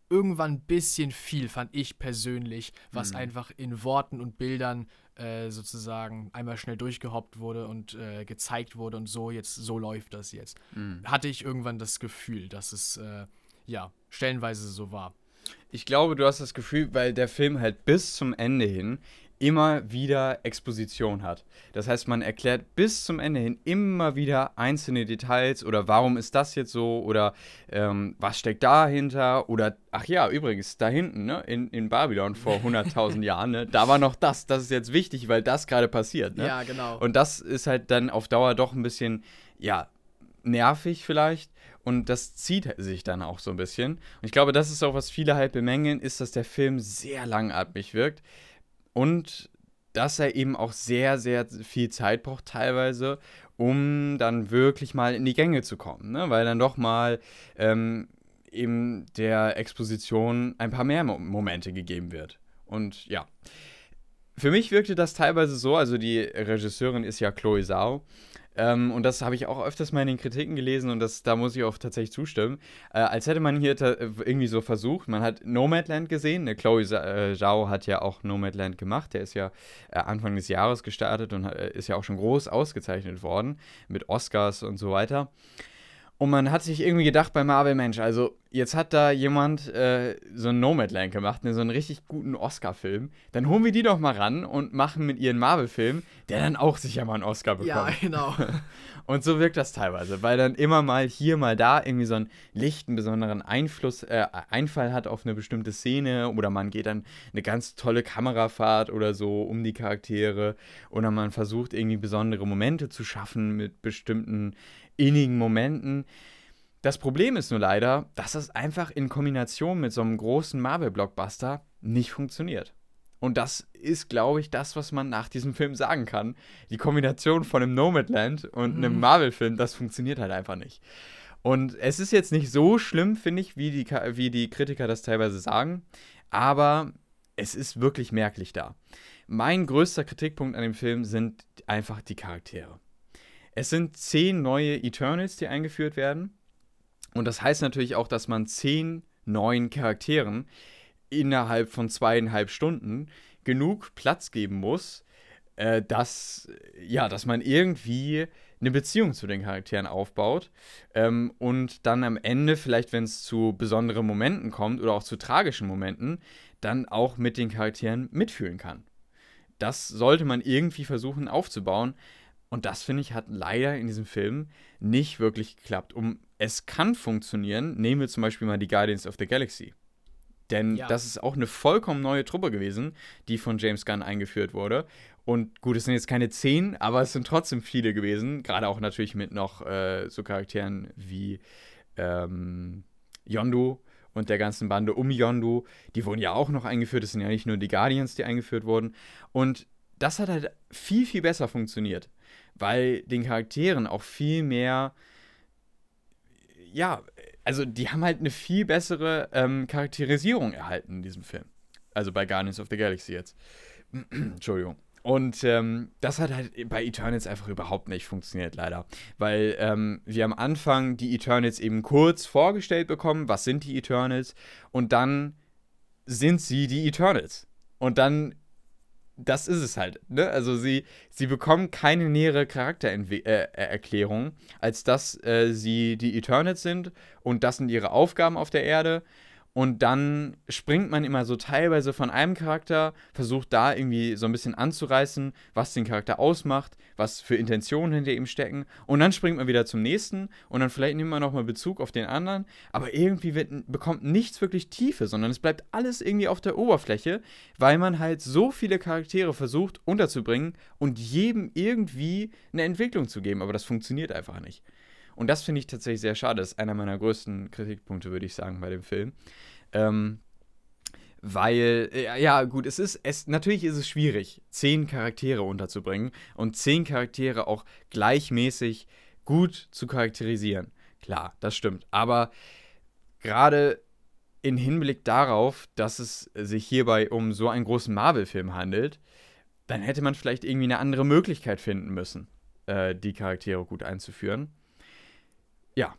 irgendwann ein bisschen viel, fand ich persönlich, was Mhm. einfach in Worten und Bildern äh, sozusagen einmal schnell durchgehoppt wurde und äh, gezeigt wurde und so jetzt, so läuft das jetzt. Mhm. Hatte ich irgendwann das Gefühl, dass es äh, ja stellenweise so war. Ich glaube, du hast das Gefühl, weil der Film halt bis zum Ende hin immer wieder Exposition hat. Das heißt, man erklärt bis zum Ende hin immer wieder einzelne Details oder warum ist das jetzt so oder ähm, was steckt dahinter oder ach ja, übrigens, da hinten, ne, in, in Babylon vor 100.000 Jahren, ne, da war noch das, das ist jetzt wichtig, weil das gerade passiert. Ne? Ja, genau. Und das ist halt dann auf Dauer doch ein bisschen, ja, nervig vielleicht und das zieht sich dann auch so ein bisschen. Und ich glaube, das ist auch, was viele halt bemängeln, ist, dass der Film sehr langatmig wirkt und dass er eben auch sehr, sehr viel Zeit braucht teilweise, um dann wirklich mal in die Gänge zu kommen, ne? weil dann doch mal ähm, eben der Exposition ein paar mehr Mo Momente gegeben wird. Und ja, für mich wirkte das teilweise so, also die Regisseurin ist ja Chloe Zhao ähm, und das habe ich auch öfters mal in den Kritiken gelesen und das, da muss ich auch tatsächlich zustimmen. Äh, als hätte man hier irgendwie so versucht, man hat Nomadland gesehen. Ne, Chloe äh, Zhao hat ja auch Nomadland gemacht. Der ist ja äh, Anfang des Jahres gestartet und äh, ist ja auch schon groß ausgezeichnet worden mit Oscars und so weiter. Und man hat sich irgendwie gedacht bei Marvel, Mensch, also jetzt hat da jemand äh, so einen Nomadland gemacht, ne, so einen richtig guten Oscar-Film. Dann holen wir die doch mal ran und machen mit ihren Marvel-Film, der dann auch sicher mal einen Oscar bekommt. Ja, genau. und so wirkt das teilweise, weil dann immer mal hier, mal da irgendwie so einen lichten, besonderen Einfluss, äh, Einfall hat auf eine bestimmte Szene oder man geht dann eine ganz tolle Kamerafahrt oder so um die Charaktere oder man versucht irgendwie besondere Momente zu schaffen mit bestimmten innigen Momenten. Das Problem ist nur leider, dass das einfach in Kombination mit so einem großen Marvel-Blockbuster nicht funktioniert. Und das ist, glaube ich, das, was man nach diesem Film sagen kann. Die Kombination von einem Nomadland und einem mhm. Marvel-Film, das funktioniert halt einfach nicht. Und es ist jetzt nicht so schlimm, finde ich, wie die, wie die Kritiker das teilweise sagen, aber es ist wirklich merklich da. Mein größter Kritikpunkt an dem Film sind einfach die Charaktere. Es sind zehn neue Eternals, die eingeführt werden. Und das heißt natürlich auch, dass man zehn neuen Charakteren innerhalb von zweieinhalb Stunden genug Platz geben muss, äh, dass, ja, dass man irgendwie eine Beziehung zu den Charakteren aufbaut ähm, und dann am Ende, vielleicht wenn es zu besonderen Momenten kommt oder auch zu tragischen Momenten, dann auch mit den Charakteren mitfühlen kann. Das sollte man irgendwie versuchen aufzubauen, und das, finde ich, hat leider in diesem Film nicht wirklich geklappt. Um, es kann funktionieren, nehmen wir zum Beispiel mal die Guardians of the Galaxy. Denn ja. das ist auch eine vollkommen neue Truppe gewesen, die von James Gunn eingeführt wurde. Und gut, es sind jetzt keine zehn, aber es sind trotzdem viele gewesen. Gerade auch natürlich mit noch äh, so Charakteren wie ähm, Yondu und der ganzen Bande um Yondu. Die wurden ja auch noch eingeführt. Es sind ja nicht nur die Guardians, die eingeführt wurden. Und das hat halt viel, viel besser funktioniert weil den Charakteren auch viel mehr, ja, also die haben halt eine viel bessere ähm, Charakterisierung erhalten in diesem Film. Also bei Guardians of the Galaxy jetzt. Entschuldigung. Und ähm, das hat halt bei Eternals einfach überhaupt nicht funktioniert, leider. Weil ähm, wir am Anfang die Eternals eben kurz vorgestellt bekommen, was sind die Eternals, und dann sind sie die Eternals. Und dann das ist es halt. Ne? Also sie, sie bekommen keine nähere Charaktererklärung, äh, als dass äh, sie die Eternals sind und das sind ihre Aufgaben auf der Erde und dann springt man immer so teilweise von einem Charakter, versucht da irgendwie so ein bisschen anzureißen, was den Charakter ausmacht, was für Intentionen hinter ihm stecken. Und dann springt man wieder zum nächsten und dann vielleicht nimmt man nochmal Bezug auf den anderen. Aber irgendwie wird, bekommt nichts wirklich Tiefe, sondern es bleibt alles irgendwie auf der Oberfläche, weil man halt so viele Charaktere versucht unterzubringen und jedem irgendwie eine Entwicklung zu geben. Aber das funktioniert einfach nicht. Und das finde ich tatsächlich sehr schade. Das ist einer meiner größten Kritikpunkte, würde ich sagen, bei dem Film. Ähm, weil, ja, gut, es ist, es, natürlich ist es schwierig, zehn Charaktere unterzubringen und zehn Charaktere auch gleichmäßig gut zu charakterisieren. Klar, das stimmt. Aber gerade in Hinblick darauf, dass es sich hierbei um so einen großen Marvel-Film handelt, dann hätte man vielleicht irgendwie eine andere Möglichkeit finden müssen, äh, die Charaktere gut einzuführen. Ja,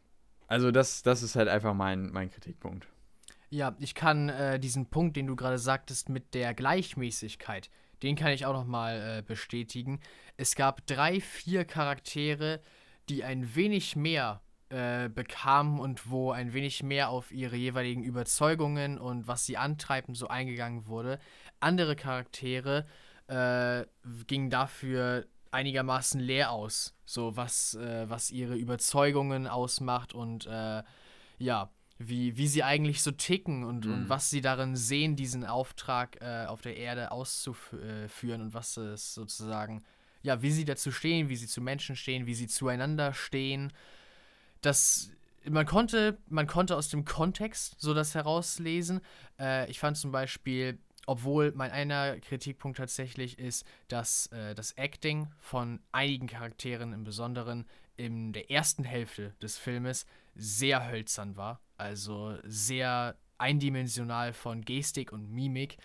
also das, das ist halt einfach mein, mein Kritikpunkt. Ja, ich kann äh, diesen Punkt, den du gerade sagtest, mit der Gleichmäßigkeit, den kann ich auch nochmal äh, bestätigen. Es gab drei, vier Charaktere, die ein wenig mehr äh, bekamen und wo ein wenig mehr auf ihre jeweiligen Überzeugungen und was sie antreiben so eingegangen wurde. Andere Charaktere äh, ging dafür einigermaßen leer aus. So was, äh, was ihre Überzeugungen ausmacht und äh, ja, wie, wie sie eigentlich so ticken und, mhm. und was sie darin sehen, diesen Auftrag äh, auf der Erde auszuführen und was es sozusagen, ja, wie sie dazu stehen, wie sie zu Menschen stehen, wie sie zueinander stehen. Das, man konnte, man konnte aus dem Kontext so das herauslesen. Äh, ich fand zum Beispiel, obwohl mein einer Kritikpunkt tatsächlich ist, dass äh, das Acting von einigen Charakteren im Besonderen in der ersten Hälfte des Filmes sehr hölzern war also sehr eindimensional von Gestik und Mimik,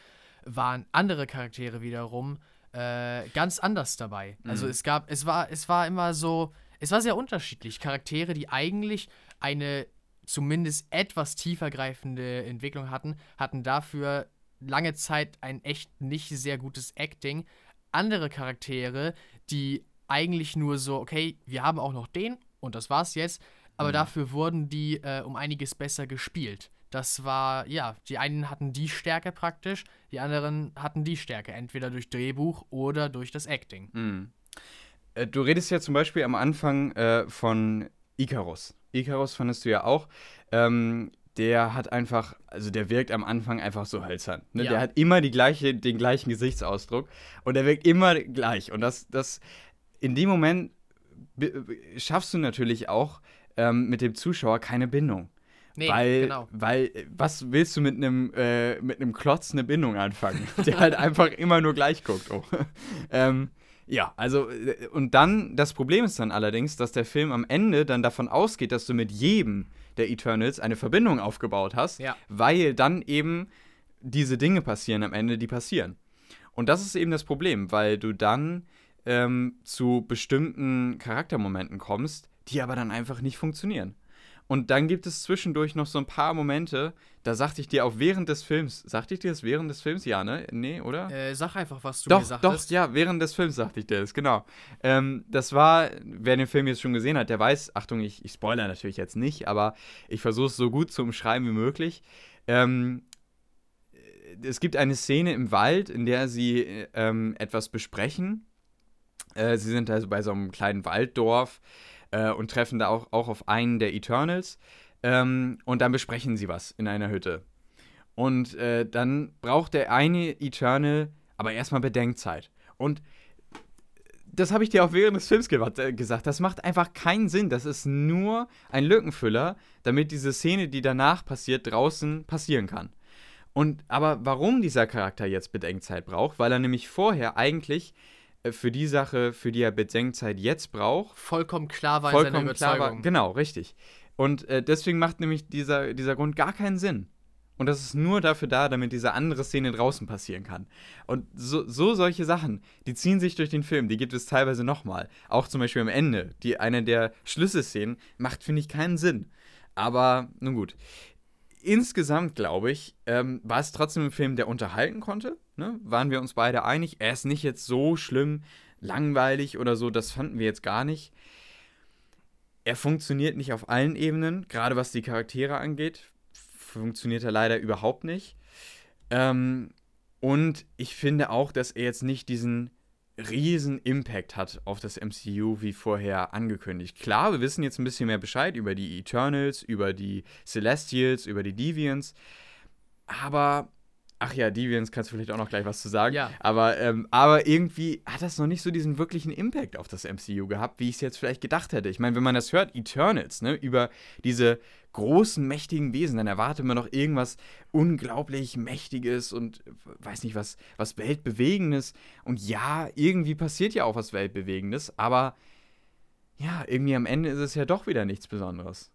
waren andere Charaktere wiederum äh, ganz anders dabei. Also mhm. Also es gab, es war, es war immer so, es war sehr unterschiedlich. Charaktere, die eigentlich eine zumindest etwas tiefergreifende Entwicklung hatten, hatten dafür lange Zeit ein echt nicht sehr gutes Acting. Andere Charaktere, die eigentlich nur so, okay, wir haben auch noch den und das war's jetzt, aber mhm. dafür wurden die äh, um einiges besser gespielt. Das war, ja, die einen hatten die Stärke praktisch, die anderen hatten die Stärke, entweder durch Drehbuch oder durch das Acting. Mhm. Äh, du redest ja zum Beispiel am Anfang äh, von Icarus. Icarus fandest du ja auch. Ähm, der hat einfach, also der wirkt am Anfang einfach so hölzern. Ne? Ja. Der hat immer die gleiche, den gleichen Gesichtsausdruck und der wirkt immer gleich. Und das, das in dem Moment schaffst du natürlich auch, ähm, mit dem Zuschauer keine Bindung. Nee, weil, genau. weil, was willst du mit einem äh, mit einem Klotz eine Bindung anfangen, der halt einfach immer nur gleich guckt. Oh. ähm, ja, also äh, und dann das Problem ist dann allerdings, dass der Film am Ende dann davon ausgeht, dass du mit jedem der Eternals eine Verbindung aufgebaut hast, ja. weil dann eben diese Dinge passieren am Ende, die passieren. Und das ist eben das Problem, weil du dann ähm, zu bestimmten Charaktermomenten kommst, die aber dann einfach nicht funktionieren. Und dann gibt es zwischendurch noch so ein paar Momente, da sagte ich dir auch während des Films, sagte ich dir das während des Films? Ja, ne? Nee, oder? Äh, sag einfach, was du doch, mir sagtest. Doch, ja, während des Films sagte ich dir das, genau. Ähm, das war, wer den Film jetzt schon gesehen hat, der weiß, Achtung, ich, ich spoilere natürlich jetzt nicht, aber ich versuche es so gut zu umschreiben wie möglich. Ähm, es gibt eine Szene im Wald, in der sie ähm, etwas besprechen. Äh, sie sind also bei so einem kleinen Walddorf äh, und treffen da auch, auch auf einen der Eternals. Ähm, und dann besprechen sie was in einer Hütte. Und äh, dann braucht der eine Eternal aber erstmal Bedenkzeit. Und das habe ich dir auch während des Films ge äh, gesagt. Das macht einfach keinen Sinn. Das ist nur ein Lückenfüller, damit diese Szene, die danach passiert, draußen passieren kann. Und aber warum dieser Charakter jetzt Bedenkzeit braucht, weil er nämlich vorher eigentlich für die Sache, für die er Bedenkzeit jetzt braucht. Vollkommen klar war vollkommen seine Überzeugung. Klar war, genau, richtig. Und äh, deswegen macht nämlich dieser, dieser Grund gar keinen Sinn. Und das ist nur dafür da, damit diese andere Szene draußen passieren kann. Und so, so solche Sachen, die ziehen sich durch den Film, die gibt es teilweise nochmal. Auch zum Beispiel am Ende. Die, eine der Schlüsselszenen macht, finde ich, keinen Sinn. Aber nun gut insgesamt, glaube ich, ähm, war es trotzdem ein Film, der unterhalten konnte. Ne? Waren wir uns beide einig. Er ist nicht jetzt so schlimm, langweilig oder so, das fanden wir jetzt gar nicht. Er funktioniert nicht auf allen Ebenen, gerade was die Charaktere angeht. Funktioniert er leider überhaupt nicht. Ähm, und ich finde auch, dass er jetzt nicht diesen riesen Impact hat auf das MCU wie vorher angekündigt. Klar, wir wissen jetzt ein bisschen mehr Bescheid über die Eternals, über die Celestials, über die Deviants, aber Ach ja, Deviants kannst du vielleicht auch noch gleich was zu sagen. Ja. Aber, ähm, aber irgendwie hat das noch nicht so diesen wirklichen Impact auf das MCU gehabt, wie ich es jetzt vielleicht gedacht hätte. Ich meine, wenn man das hört, Eternals, ne, über diese großen, mächtigen Wesen, dann erwartet man noch irgendwas unglaublich Mächtiges und weiß nicht, was, was Weltbewegendes. Und ja, irgendwie passiert ja auch was Weltbewegendes, aber ja, irgendwie am Ende ist es ja doch wieder nichts Besonderes.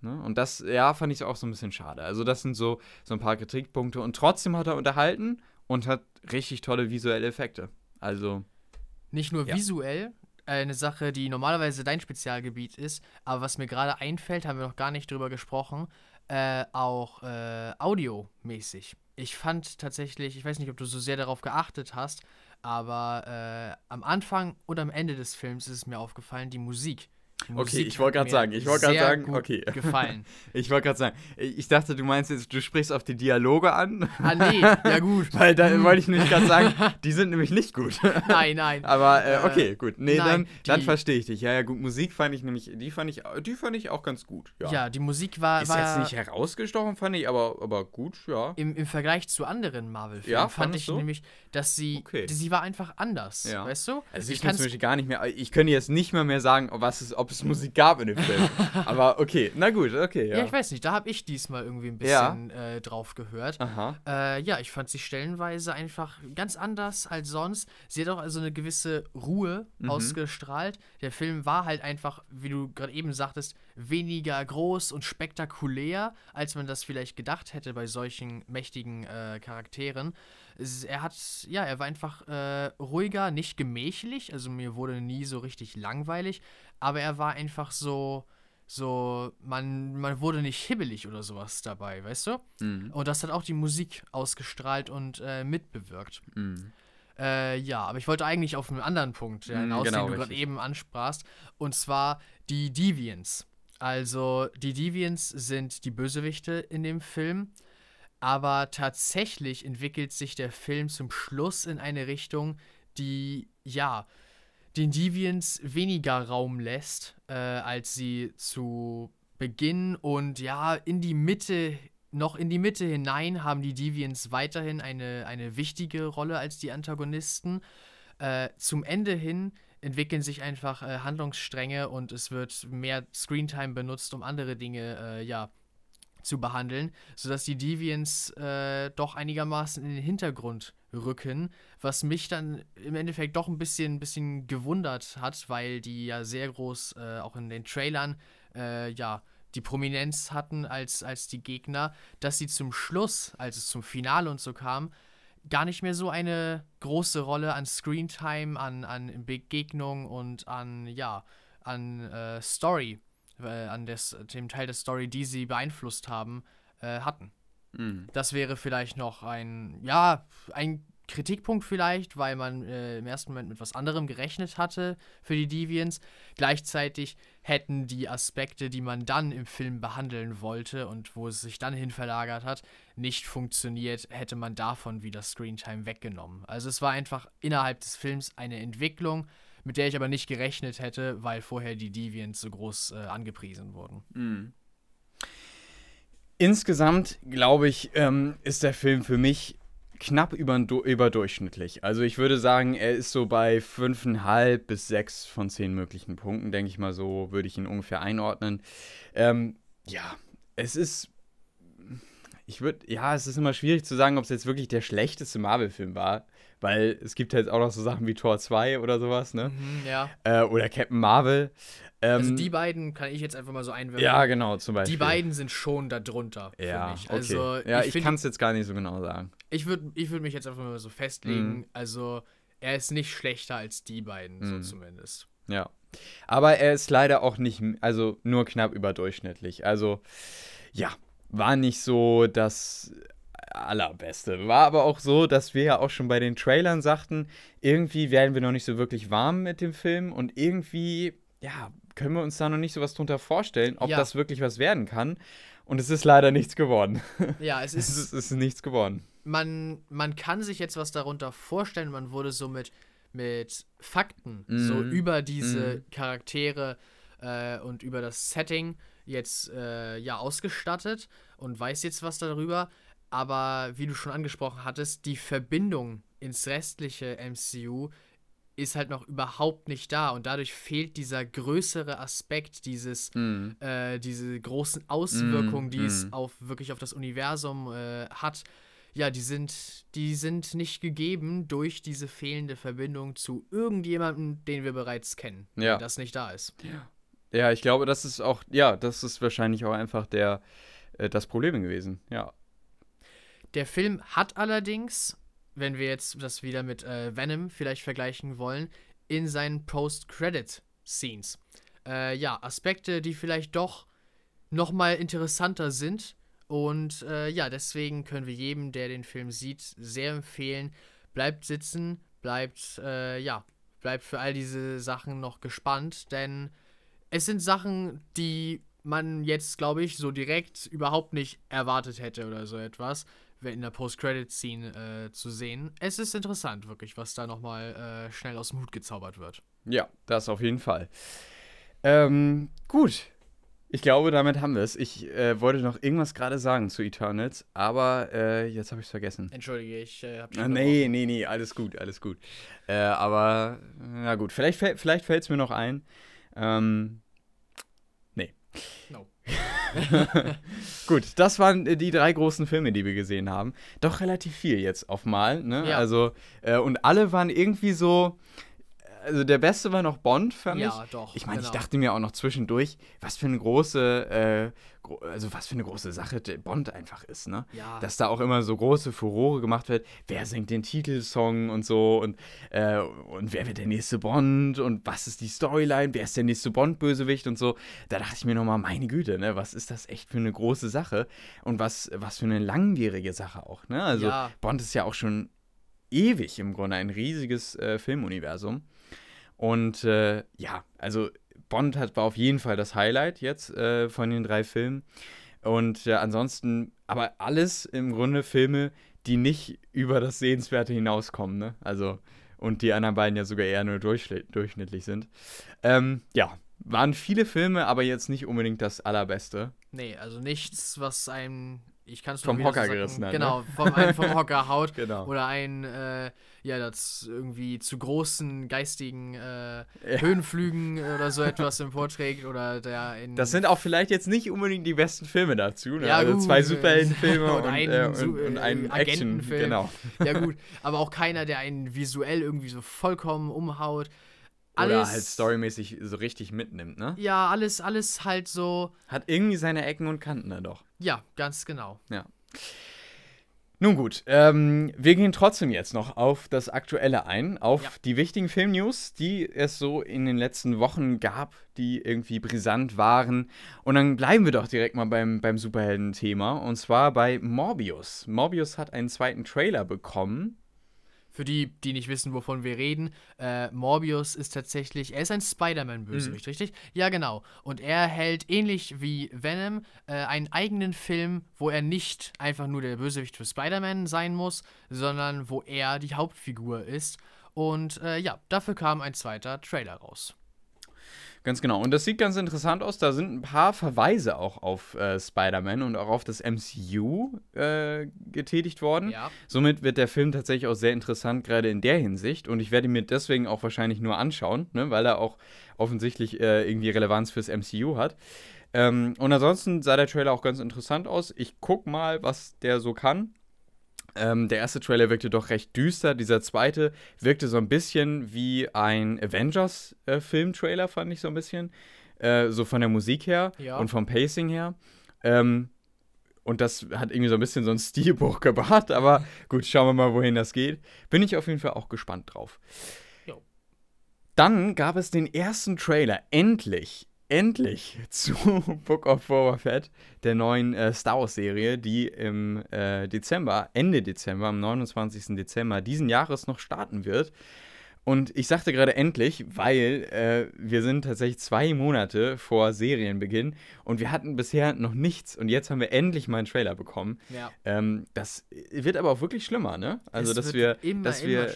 Ne? Und das, ja, fand ich auch so ein bisschen schade. Also, das sind so, so ein paar Kritikpunkte. Und trotzdem hat er unterhalten und hat richtig tolle visuelle Effekte. Also. Nicht nur ja. visuell, eine Sache, die normalerweise dein Spezialgebiet ist, aber was mir gerade einfällt, haben wir noch gar nicht drüber gesprochen, äh, auch äh, audiomäßig. Ich fand tatsächlich, ich weiß nicht, ob du so sehr darauf geachtet hast, aber äh, am Anfang und am Ende des Films ist es mir aufgefallen, die Musik okay, ich wollte gerade sagen, ich wollte gerade sagen, okay. Gefallen. ich wollte gerade sagen, ich dachte, du meinst jetzt, du sprichst auf die Dialoge an. Ah, nee, ja gut. Weil da hm. wollte ich nämlich gerade sagen, die sind nämlich nicht gut. nein, nein. Aber äh, okay, gut. Nee, nein, dann, dann verstehe ich dich. Ja, ja, gut, Musik fand ich nämlich, die fand ich, die fand ich auch ganz gut. Ja, ja die Musik war. Ist war jetzt nicht herausgestochen, fand ich, aber, aber gut, ja. Im, im Vergleich zu anderen Marvel-Filmen ja, fand ich so? nämlich, dass sie, okay. sie war einfach anders, ja. weißt du? Also ich, ich kann zum Beispiel gar nicht mehr, ich könnte jetzt nicht mal mehr sagen, was es, ob es Musik gab in dem Film. aber okay, na gut, okay, ja. Ja, ich weiß nicht, da habe ich diesmal irgendwie ein bisschen ja. äh, drauf gehört. Aha. Äh, ja, ich fand sie stellenweise einfach ganz anders als sonst. Sie hat auch also eine gewisse Ruhe mhm. ausgestrahlt. Der Film war halt einfach, wie du gerade eben sagtest, weniger groß und spektakulär, als man das vielleicht gedacht hätte bei solchen mächtigen äh, Charakteren. Er hat, ja, er war einfach äh, ruhiger, nicht gemächlich, also mir wurde nie so richtig langweilig, aber er war einfach so, so, man, man wurde nicht hibbelig oder sowas dabei, weißt du? Mhm. Und das hat auch die Musik ausgestrahlt und äh, mitbewirkt. Mhm. Äh, ja, aber ich wollte eigentlich auf einen anderen Punkt ja, mhm, hinaus, genau, den du gerade eben ansprachst, und zwar die Deviants. Also, die Deviants sind die Bösewichte in dem Film, aber tatsächlich entwickelt sich der Film zum Schluss in eine Richtung, die, ja, den Deviants weniger Raum lässt, äh, als sie zu Beginn und ja, in die Mitte, noch in die Mitte hinein haben die Deviants weiterhin eine, eine wichtige Rolle als die Antagonisten. Äh, zum Ende hin entwickeln sich einfach äh, Handlungsstränge und es wird mehr Screentime benutzt, um andere Dinge äh, ja, zu behandeln, sodass die Deviants äh, doch einigermaßen in den Hintergrund rücken, was mich dann im Endeffekt doch ein bisschen, bisschen gewundert hat, weil die ja sehr groß äh, auch in den Trailern äh, ja die Prominenz hatten als, als die Gegner, dass sie zum Schluss, als es zum Finale und so kam, gar nicht mehr so eine große Rolle an Screentime, an, an Begegnung und an, ja, an äh, Story, äh, an des, dem Teil der Story, die sie beeinflusst haben, äh, hatten. Mhm. Das wäre vielleicht noch ein, ja, ein Kritikpunkt vielleicht, weil man äh, im ersten Moment mit was anderem gerechnet hatte für die Deviants. Gleichzeitig hätten die Aspekte, die man dann im Film behandeln wollte und wo es sich dann hin verlagert hat, nicht funktioniert, hätte man davon wieder Screentime weggenommen. Also es war einfach innerhalb des Films eine Entwicklung, mit der ich aber nicht gerechnet hätte, weil vorher die Deviants so groß äh, angepriesen wurden. Mhm. Insgesamt, glaube ich, ähm, ist der Film für mich knapp über, überdurchschnittlich. Also ich würde sagen, er ist so bei 5,5 bis 6 von 10 möglichen Punkten, denke ich mal so, würde ich ihn ungefähr einordnen. Ähm, ja, es ist. Ich würde, ja, es ist immer schwierig zu sagen, ob es jetzt wirklich der schlechteste Marvel-Film war, weil es gibt halt auch noch so Sachen wie Tor 2 oder sowas, ne? Mhm, ja. Äh, oder Captain Marvel. Ähm, also die beiden kann ich jetzt einfach mal so einwerfen. Ja, genau, zum Beispiel. Die beiden sind schon darunter ja, für mich. Also, okay. Ja, ich, ich kann es jetzt gar nicht so genau sagen. Ich würde ich würd mich jetzt einfach mal so festlegen. Mhm. Also, er ist nicht schlechter als die beiden, mhm. so zumindest. Ja. Aber er ist leider auch nicht, also nur knapp überdurchschnittlich. Also, ja, war nicht so das allerbeste. War aber auch so, dass wir ja auch schon bei den Trailern sagten, irgendwie werden wir noch nicht so wirklich warm mit dem Film und irgendwie, ja, können wir uns da noch nicht so was drunter vorstellen, ob ja. das wirklich was werden kann. Und es ist leider nichts geworden. Ja, es ist, es ist, ist nichts geworden. Man, man kann sich jetzt was darunter vorstellen. Man wurde so mit, mit Fakten mm. so mhm. über diese mm. Charaktere äh, und über das Setting jetzt äh, ja ausgestattet und weiß jetzt was darüber. Aber wie du schon angesprochen hattest, die Verbindung ins restliche MCU ist halt noch überhaupt nicht da und dadurch fehlt dieser größere Aspekt, dieses, mm. äh, diese großen Auswirkungen, mm, die mm. es auf wirklich auf das Universum äh, hat. Ja, die sind, die sind nicht gegeben durch diese fehlende Verbindung zu irgendjemandem, den wir bereits kennen, ja. das nicht da ist. Ja. ja, ich glaube, das ist auch, ja, das ist wahrscheinlich auch einfach der, äh, das Problem gewesen, ja. Der Film hat allerdings wenn wir jetzt das wieder mit äh, Venom vielleicht vergleichen wollen, in seinen Post-Credit-Scenes. Äh, ja, Aspekte, die vielleicht doch nochmal interessanter sind. Und äh, ja, deswegen können wir jedem, der den Film sieht, sehr empfehlen, bleibt sitzen, bleibt, äh, ja, bleibt für all diese Sachen noch gespannt, denn es sind Sachen, die man jetzt, glaube ich, so direkt überhaupt nicht erwartet hätte oder so etwas, in der Post-Credit-Scene äh, zu sehen. Es ist interessant, wirklich, was da nochmal äh, schnell aus dem Hut gezaubert wird. Ja, das auf jeden Fall. Ähm, gut. Ich glaube, damit haben wir es. Ich äh, wollte noch irgendwas gerade sagen zu Eternals, aber äh, jetzt habe ich es vergessen. Entschuldige, ich äh, habe ah, Nee, nee, nee, alles gut, alles gut. Äh, aber, na gut, vielleicht, vielleicht fällt es mir noch ein. Ähm, nee. No. Gut, das waren die drei großen Filme, die wir gesehen haben. Doch relativ viel jetzt auf mal, ne? Ja. Also, äh, und alle waren irgendwie so, also der beste war noch Bond, fand ja, ich. Ja, doch. Ich meine, genau. ich dachte mir auch noch zwischendurch, was für eine große, äh, also was für eine große Sache Bond einfach ist, ne? Ja. Dass da auch immer so große Furore gemacht wird, wer singt den Titelsong und so und, äh, und wer wird der nächste Bond und was ist die Storyline, wer ist der nächste Bond-Bösewicht und so. Da dachte ich mir nochmal, meine Güte, ne? Was ist das echt für eine große Sache und was, was für eine langwierige Sache auch, ne? Also ja. Bond ist ja auch schon ewig im Grunde ein riesiges äh, Filmuniversum. Und äh, ja, also Bond hat, war auf jeden Fall das Highlight jetzt äh, von den drei Filmen. Und äh, ansonsten, aber alles im Grunde Filme, die nicht über das Sehenswerte hinauskommen, ne? Also, und die anderen beiden ja sogar eher nur durchschnittlich sind. Ähm, ja, waren viele Filme, aber jetzt nicht unbedingt das allerbeste. Nee, also nichts, was einem ich kann es vom Hocker so gerissen hat, Genau, ne? vom, einen vom Hocker haut. genau. Oder einen, äh, ja, das irgendwie zu großen geistigen äh, ja. Höhenflügen oder so etwas im Vorträgt oder der in. Das sind auch vielleicht jetzt nicht unbedingt die besten Filme dazu. Ne? Ja, also gut. zwei Superheldenfilme und, und, ein, äh, und, und einen Actionfilm. Genau. Ja, gut. Aber auch keiner, der einen visuell irgendwie so vollkommen umhaut alles, Oder halt storymäßig so richtig mitnimmt, ne? Ja, alles, alles halt so. Hat irgendwie seine Ecken und Kanten da doch. Ja, ganz genau. Ja. Nun gut, ähm, wir gehen trotzdem jetzt noch auf das Aktuelle ein, auf ja. die wichtigen Filmnews, die es so in den letzten Wochen gab, die irgendwie brisant waren. Und dann bleiben wir doch direkt mal beim, beim Superhelden-Thema, und zwar bei Morbius. Morbius hat einen zweiten Trailer bekommen, für die, die nicht wissen, wovon wir reden, äh, Morbius ist tatsächlich, er ist ein Spider-Man-Bösewicht, mhm. richtig? Ja, genau. Und er hält ähnlich wie Venom äh, einen eigenen Film, wo er nicht einfach nur der Bösewicht für Spider-Man sein muss, sondern wo er die Hauptfigur ist. Und äh, ja, dafür kam ein zweiter Trailer raus. Ganz genau. Und das sieht ganz interessant aus. Da sind ein paar Verweise auch auf äh, Spider-Man und auch auf das MCU äh, getätigt worden. Ja. Somit wird der Film tatsächlich auch sehr interessant, gerade in der Hinsicht. Und ich werde ihn mir deswegen auch wahrscheinlich nur anschauen, ne, weil er auch offensichtlich äh, irgendwie Relevanz fürs MCU hat. Ähm, und ansonsten sah der Trailer auch ganz interessant aus. Ich guck mal, was der so kann. Ähm, der erste Trailer wirkte doch recht düster. Dieser zweite wirkte so ein bisschen wie ein Avengers-Film-Trailer, äh, fand ich so ein bisschen. Äh, so von der Musik her ja. und vom Pacing her. Ähm, und das hat irgendwie so ein bisschen so ein Stilbuch gebracht. Aber gut, schauen wir mal, wohin das geht. Bin ich auf jeden Fall auch gespannt drauf. Jo. Dann gab es den ersten Trailer, endlich, endlich zu Book of Boba Fett, der neuen äh, Star Wars-Serie, die im äh, Dezember, Ende Dezember, am 29. Dezember diesen Jahres noch starten wird. Und ich sagte gerade endlich, weil äh, wir sind tatsächlich zwei Monate vor Serienbeginn und wir hatten bisher noch nichts und jetzt haben wir endlich mal einen Trailer bekommen. Ja. Ähm, das wird aber auch wirklich schlimmer, ne? Also, es dass wir, immer, dass wir,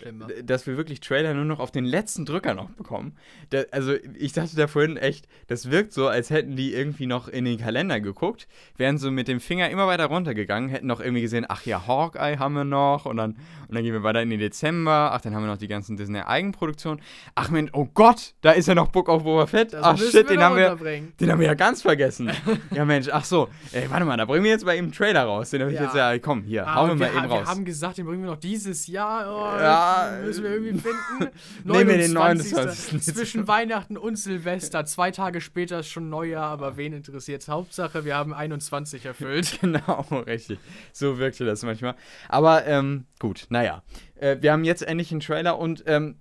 dass wir wirklich Trailer nur noch auf den letzten Drücker noch bekommen. Da, also, ich dachte da vorhin echt, das wirkt so, als hätten die irgendwie noch in den Kalender geguckt, wären so mit dem Finger immer weiter runtergegangen, hätten noch irgendwie gesehen, ach ja, Hawkeye haben wir noch und dann, und dann gehen wir weiter in den Dezember, ach, dann haben wir noch die ganzen Disney Eigenproduktion. Ach Mensch, oh Gott, da ist ja noch Book of Boba Fett. Das ach shit, den haben, wir, den haben wir ja ganz vergessen. ja Mensch, ach so. Ey, warte mal, da bringen wir jetzt bei ihm einen Trailer raus. Den habe ich ja. jetzt ja, komm, hier, ah, hauen wir mal eben raus. Wir haben gesagt, den bringen wir noch dieses Jahr. Oh, ja, müssen wir irgendwie finden. Nehmen wir den 29. Zwischen Weihnachten und Silvester. Zwei Tage später ist schon Neujahr, aber wen interessiert Hauptsache, wir haben 21 erfüllt. genau, richtig. So wirkte das manchmal. Aber ähm, gut, naja. Äh, wir haben jetzt endlich einen Trailer und ähm,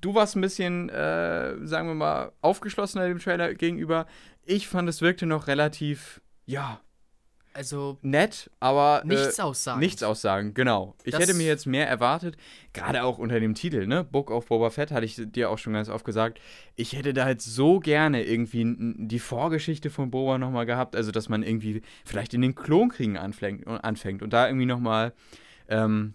du warst ein bisschen, äh, sagen wir mal, aufgeschlossener dem Trailer gegenüber. Ich fand, es wirkte noch relativ, ja, Also nett, aber äh, nichts aussagen. nichts aussagen, genau. Ich Das- hätte mir jetzt mehr erwartet, gerade auch unter dem Titel, ne? Book of Boba Fett, hatte ich dir auch schon ganz oft gesagt. Ich hätte da halt so gerne irgendwie die Vorgeschichte von Boba nochmal gehabt, also dass man irgendwie vielleicht in den Klonkriegen anfängt, anfängt und da irgendwie nochmal ähm,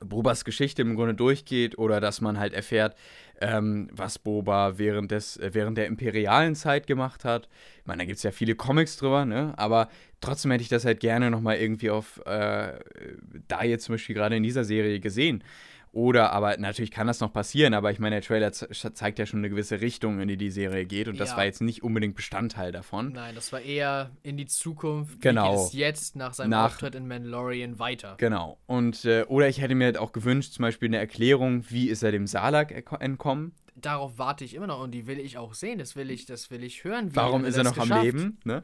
Bobas Geschichte im Grunde durchgeht oder dass man halt erfährt, ähm, was Boba während, des, äh, während der imperialen Zeit gemacht hat. Ich meine, da gibt es ja viele Comics drüber, ne? Aber trotzdem hätte ich das halt gerne nochmal irgendwie auf, äh, da jetzt zum Beispiel gerade in dieser Serie gesehen. Oder, aber natürlich kann das noch passieren, aber ich meine, der Trailer ze zeigt ja schon eine gewisse Richtung, in die die Serie geht und das Ja. war jetzt nicht unbedingt Bestandteil davon. Nein, das war eher in die Zukunft. Wie Genau. geht es jetzt nach seinem Nach- Auftritt in Mandalorian weiter? Genau. Und, äh, oder ich hätte mir halt auch gewünscht, zum Beispiel eine Erklärung, wie ist er dem Salak entkommen? Darauf warte ich immer noch und die will ich auch sehen. Das will ich, das will ich hören. Warum ist er noch am geschafft? Leben? Ne?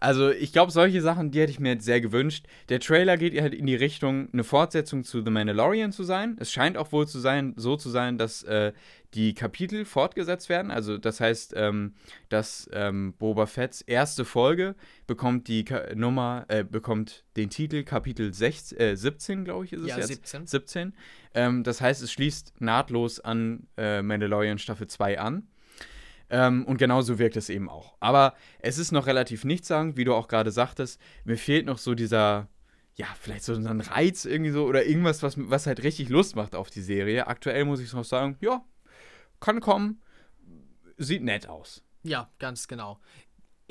Also ich glaube, solche Sachen, die hätte ich mir jetzt sehr gewünscht. Der Trailer geht halt in die Richtung, eine Fortsetzung zu The Mandalorian zu sein. Es scheint auch wohl zu sein, so zu sein, dass äh, die Kapitel fortgesetzt werden. Also das heißt, ähm, dass ähm, Boba Fetts erste Folge bekommt die Ka Nummer, äh, bekommt den Titel Kapitel 16, äh, 17, glaube ich, ist es Ja, jetzt. 17. 17. Ähm, das heißt, es schließt nahtlos an äh, Mandalorian Staffel 2 an. Ähm, und genauso wirkt es eben auch. Aber es ist noch relativ nichtssagend, wie du auch gerade sagtest. Mir fehlt noch so dieser, ja, vielleicht so ein Reiz irgendwie so oder irgendwas, was, was halt richtig Lust macht auf die Serie. Aktuell muss ich noch sagen, ja, kann kommen. Sieht nett aus. Ja, ganz genau.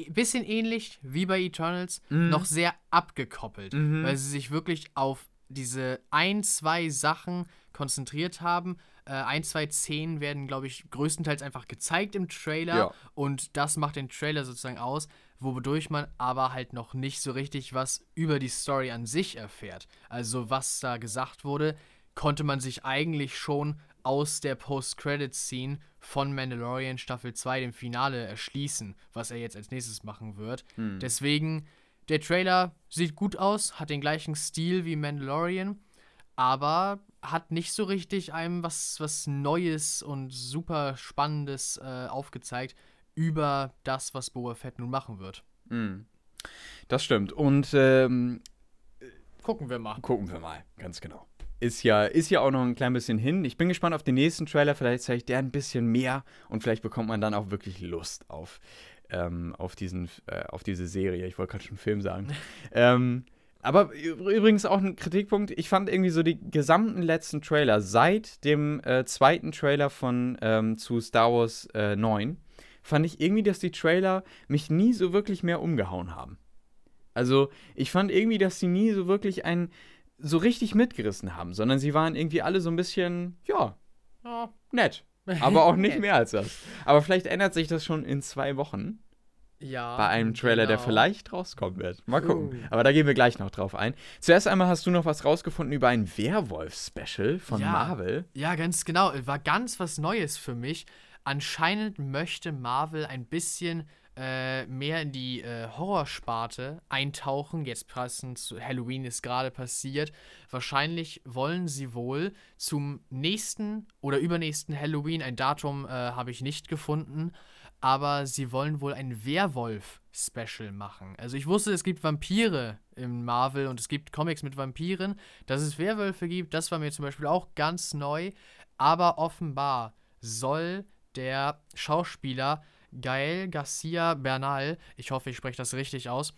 Bisschen ähnlich wie bei Eternals, Mhm. noch sehr abgekoppelt, Mhm. weil sie sich wirklich auf diese ein, zwei Sachen konzentriert haben. Äh, ein, zwei Szenen werden, glaube ich, größtenteils einfach gezeigt im Trailer Ja. und das macht den Trailer sozusagen aus, wodurch man aber halt noch nicht so richtig was über die Story an sich erfährt. Also was da gesagt wurde, konnte man sich eigentlich schon aus der Post-Credit-Scene von Mandalorian Staffel 2, dem Finale, erschließen, was er jetzt als nächstes machen wird. Hm. Deswegen, der Trailer sieht gut aus, hat den gleichen Stil wie Mandalorian, aber hat nicht so richtig einem was, was Neues und super Spannendes äh, aufgezeigt über das, was Boba Fett nun machen wird. Mhm. Das stimmt. Und ähm, Gucken wir mal. Gucken wir mal, ganz genau. Ist ja, ist ja auch noch ein klein bisschen hin. Ich bin gespannt auf den nächsten Trailer. Vielleicht zeigt der ein bisschen mehr und vielleicht bekommt man dann auch wirklich Lust auf, ähm, auf, diesen, äh, auf diese Serie. Ich wollte gerade schon Film sagen. ähm, aber übrigens auch ein Kritikpunkt. Ich fand irgendwie so die gesamten letzten Trailer seit dem äh, zweiten Trailer von ähm, zu Star Wars äh, 9 fand ich irgendwie, dass die Trailer mich nie so wirklich mehr umgehauen haben. Also, ich fand irgendwie, dass sie nie so wirklich einen so richtig mitgerissen haben, sondern sie waren irgendwie alle so ein bisschen, ja, Ja. nett. Aber auch nicht mehr als das. Aber vielleicht ändert sich das schon in zwei Wochen Ja. bei einem Trailer, der genau. vielleicht rauskommen wird. Mal gucken. Uh. Aber da gehen wir gleich noch drauf ein. Zuerst einmal hast du noch was rausgefunden über ein Werwolf-Special von Ja. Marvel. Ja, ganz genau. War ganz was Neues für mich. Anscheinend möchte Marvel ein bisschen äh, mehr in die äh, Horrorsparte eintauchen. Jetzt passend zu Halloween ist gerade passiert. Wahrscheinlich wollen sie wohl zum nächsten oder übernächsten Halloween, ein Datum äh, habe ich nicht gefunden, aber sie wollen wohl ein Werwolf-Special machen. Also ich wusste, es gibt Vampire im Marvel und es gibt Comics mit Vampiren. Dass es Werwölfe gibt, das war mir zum Beispiel auch ganz neu. Aber offenbar soll der Schauspieler Gael Garcia Bernal, ich hoffe, ich spreche das richtig aus,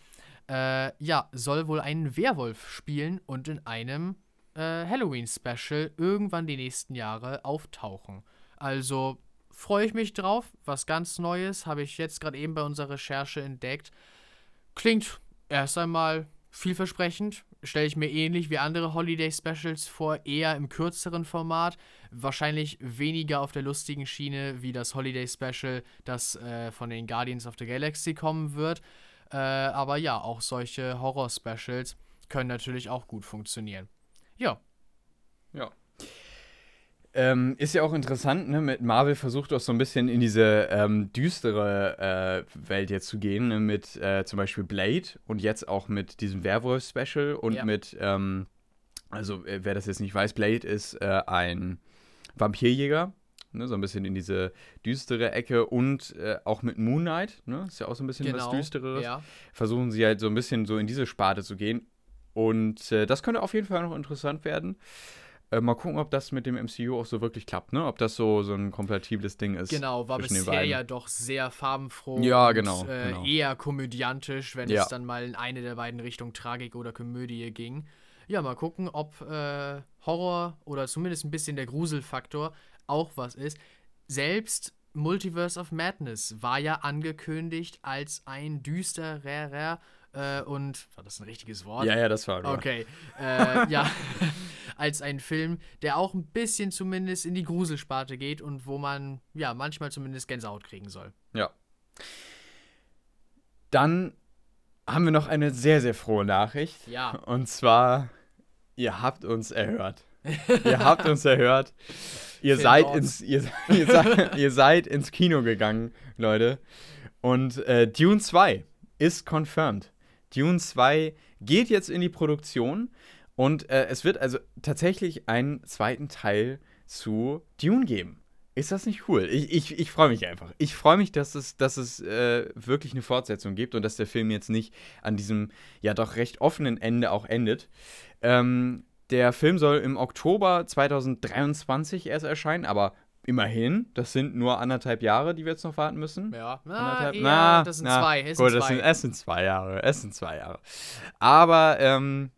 äh, ja, soll wohl einen Werwolf spielen und in einem äh, Halloween-Special irgendwann die nächsten Jahre auftauchen. Also freue ich mich drauf. Was ganz Neues habe ich jetzt gerade eben bei unserer Recherche entdeckt. Klingt erst einmal vielversprechend. Stelle ich mir ähnlich wie andere Holiday Specials vor, eher im kürzeren Format. Wahrscheinlich weniger auf der lustigen Schiene wie das Holiday Special, das äh, von den Guardians of the Galaxy kommen wird. Äh, aber ja, auch solche Horror-Specials können natürlich auch gut funktionieren. Ja, Ja. Ähm, ist ja auch interessant, ne? Mit Marvel versucht auch so ein bisschen in diese ähm, düstere äh, Welt jetzt zu gehen, ne? mit äh, zum Beispiel Blade und jetzt auch mit diesem Werwolf-Special und Ja. mit, ähm, also äh, wer das jetzt nicht weiß, Blade ist äh, ein Vampirjäger ne, so ein bisschen in diese düstere Ecke und äh, auch mit Moon Knight, ne, ist ja auch so ein bisschen Genau, was düstereres. ja. Versuchen sie halt so ein bisschen so in diese Sparte zu gehen. Und äh, das könnte auf jeden Fall noch interessant werden. Äh, mal gucken, ob das mit dem MCU auch so wirklich klappt, ne? Ob das so, so ein kompatibles Ding ist. Genau, war bisher ja doch sehr farbenfroh. Ja, und, genau, Äh, genau. Eher komödiantisch, wenn Ja. es dann mal in eine der beiden Richtungen Tragik oder Komödie ging. Ja, mal gucken, ob äh, Horror oder zumindest ein bisschen der Gruselfaktor auch was ist. Selbst Multiverse of Madness war ja angekündigt als ein düsterer äh, und war das ein richtiges Wort? Ja, ja, das war gut. Okay. Äh, ja, als ein Film, der auch ein bisschen zumindest in die Gruselsparte geht und wo man ja manchmal zumindest Gänsehaut kriegen soll. Ja. Dann haben wir noch eine sehr, sehr frohe Nachricht. Ja. Und zwar, ihr habt uns erhört. ihr habt uns erhört. Ihr Film seid, ins, ihr, ihr, seid, ihr seid ins Kino gegangen, Leute. Und äh, Dune 2 ist confirmed. Dune 2 geht jetzt in die Produktion und äh, es wird also tatsächlich einen zweiten Teil zu Dune geben. Ist das nicht cool? Ich, ich, ich freue mich einfach. Ich freue mich, dass es, dass es äh, wirklich eine Fortsetzung gibt und dass der Film jetzt nicht an diesem ja doch recht offenen Ende auch endet. Ähm, der Film soll im Oktober 2023 erst erscheinen, aber immerhin, das sind nur anderthalb Jahre, die wir jetzt noch warten müssen. Ja. Na, Anderthalb- eher, na, das sind na, zwei. Es Gut, sind das zwei. sind, es sind zwei Jahre. Es sind zwei Jahre. Aber ähm,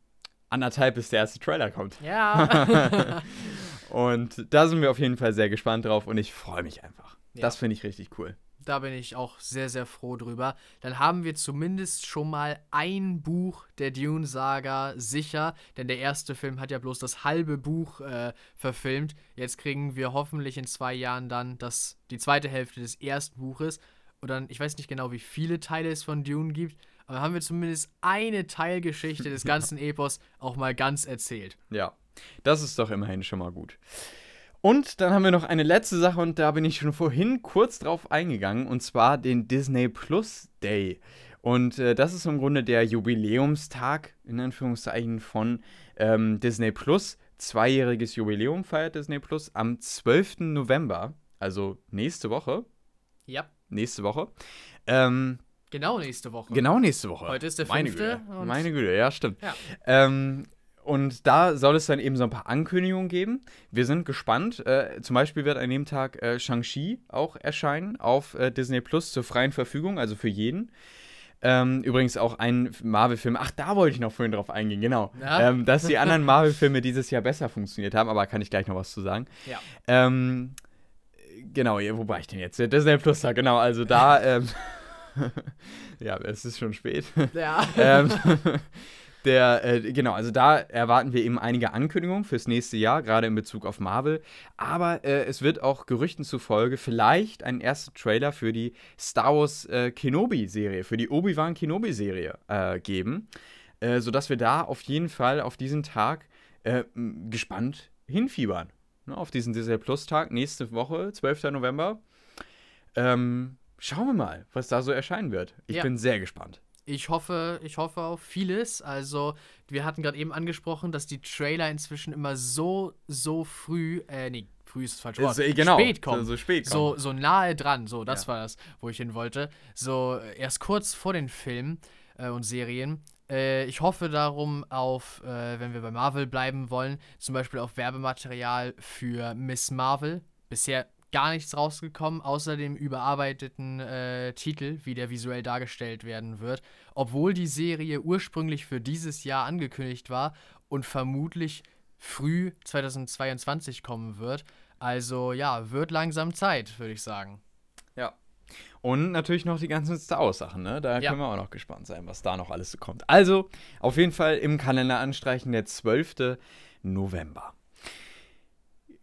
anderthalb, bis der erste Trailer kommt. ja. Und da sind wir auf jeden Fall sehr gespannt drauf und ich freue mich einfach. Ja. Das finde ich richtig cool. da bin ich auch sehr, sehr froh drüber. Dann haben wir zumindest schon mal ein Buch der Dune-Saga sicher, denn der erste Film hat ja bloß das halbe Buch äh, verfilmt. Jetzt kriegen wir hoffentlich in zwei Jahren dann das, die zweite Hälfte des ersten Buches. Und dann, ich weiß nicht genau, wie viele Teile es von Dune gibt, aber haben wir zumindest eine Teilgeschichte des ganzen Epos auch mal ganz erzählt. Ja, das ist doch immerhin schon mal gut. Und dann haben wir noch eine letzte Sache und da bin ich schon vorhin kurz drauf eingegangen und zwar den Disney Plus Day. Und äh, das ist im Grunde der Jubiläumstag, in Anführungszeichen, von ähm, Disney Plus. Zweijähriges Jubiläum feiert Disney Plus am 12. November, also nächste Woche. Ja, Nächste Woche. Ähm, genau nächste Woche. Genau nächste Woche. Heute ist der Meine fünfte Güte. Meine Güte, ja, stimmt. Ja. Ähm, und da soll es dann eben so ein paar Ankündigungen geben. Wir sind gespannt. Äh, zum Beispiel wird an dem Tag äh, Shang-Chi auch erscheinen auf äh, Disney Plus zur freien Verfügung, also für jeden. Ähm, übrigens auch ein Marvel-Film. Ach, da wollte ich noch vorhin drauf eingehen, genau. Ja. Ähm, dass die anderen Marvel-Filme dieses Jahr besser funktioniert haben, aber kann ich gleich noch was zu sagen. Ja. Ähm, genau, wo war ich denn jetzt? Disney Plus Tag, genau. Also da, ähm, ja, es ist schon spät. Ja. ähm, der, äh, genau, also da erwarten wir eben einige Ankündigungen fürs nächste Jahr, gerade in Bezug auf Marvel. Aber äh, es wird auch Gerüchten zufolge vielleicht ein erster Trailer für die Star Wars äh, Kenobi-Serie, für die Obi-Wan Kenobi-Serie äh, geben, äh, sodass wir da auf jeden Fall auf diesen Tag äh, gespannt hinfiebern. Ne, auf diesen Disney Plus-Tag nächste Woche, 12. November. Ähm, schauen wir mal, was da so erscheinen wird. Ich Ja. bin sehr gespannt. Ich hoffe, ich hoffe auf vieles. Also, wir hatten gerade eben angesprochen, dass die Trailer inzwischen immer so, so früh, äh, nee, früh ist das falsche Wort, Ist, äh, genau, spät kommen. So, so spät So, kommen. so nahe dran, so, das Ja. war das, wo ich hin wollte. So, äh, erst kurz vor den Filmen äh, und Serien. Äh, ich hoffe darum auf, äh, wenn wir bei Marvel bleiben wollen, zum Beispiel auf Werbematerial für Miss Marvel. Bisher gar nichts rausgekommen, außer dem überarbeiteten äh, Titel, wie der visuell dargestellt werden wird. Obwohl die Serie ursprünglich für dieses Jahr angekündigt war und vermutlich früh 2022 kommen wird. Also ja, wird langsam Zeit, würde ich sagen. Ja. Und natürlich noch die ganzen Star Wars-Sachen, ne? Da Ja. können wir auch noch gespannt sein, was da noch alles so kommt. Also, auf jeden Fall im Kalender anstreichen, der 12. November.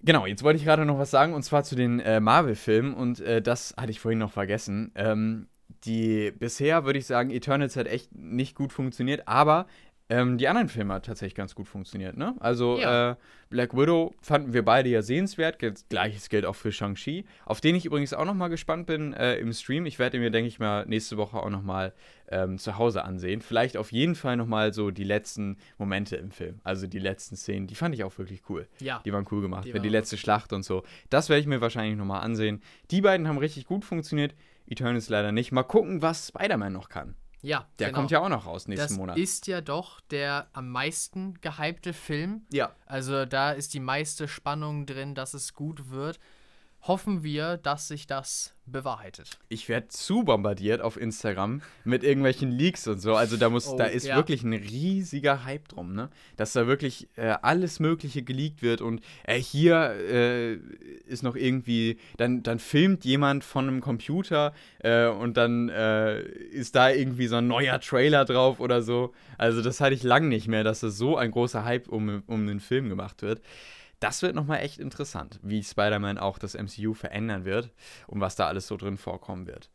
Genau, jetzt wollte ich gerade noch was sagen, und zwar zu den äh, Marvel-Filmen, und äh, das hatte ich vorhin noch vergessen. Ähm, die bisher, würde ich sagen, Eternals hat echt nicht gut funktioniert, aber ähm, die anderen Filme hat tatsächlich ganz gut funktioniert, ne? Also Ja. äh, Black Widow fanden wir beide ja sehenswert. Gleiches gilt auch für Shang-Chi, auf den ich übrigens auch noch mal gespannt bin äh, im Stream. Ich werde mir, denke ich mal, nächste Woche auch noch mal ähm, zu Hause ansehen. Vielleicht auf jeden Fall noch mal so die letzten Momente im Film. Also die letzten Szenen, die fand ich auch wirklich cool. Ja. Die waren cool gemacht. Die Die, die waren letzte Schlacht und so. Das werde ich mir wahrscheinlich noch mal ansehen. Die beiden haben richtig gut funktioniert. Eternals leider nicht. Mal gucken, was Spider-Man noch kann. Ja, Der genau. kommt ja auch noch raus nächsten Das Monat. ist ja doch der am meisten gehypte Film. ja. Also da ist die meiste Spannung drin, dass es gut wird. Hoffen wir, dass sich das bewahrheitet. Ich werde zu bombardiert auf Instagram mit irgendwelchen Leaks und so. Also da muss, Oh, da ist ja. wirklich ein riesiger Hype drum, ne? Dass da wirklich äh, alles Mögliche geleakt wird und äh, hier äh, ist noch irgendwie, dann, dann filmt jemand von einem Computer äh, und dann äh, ist da irgendwie so ein neuer Trailer drauf oder so. Also das hatte ich lang nicht mehr, dass da so ein großer Hype um, um den Film gemacht wird. Das wird nochmal echt interessant, wie Spider-Man auch das MCU verändern wird und was da alles so drin vorkommen wird.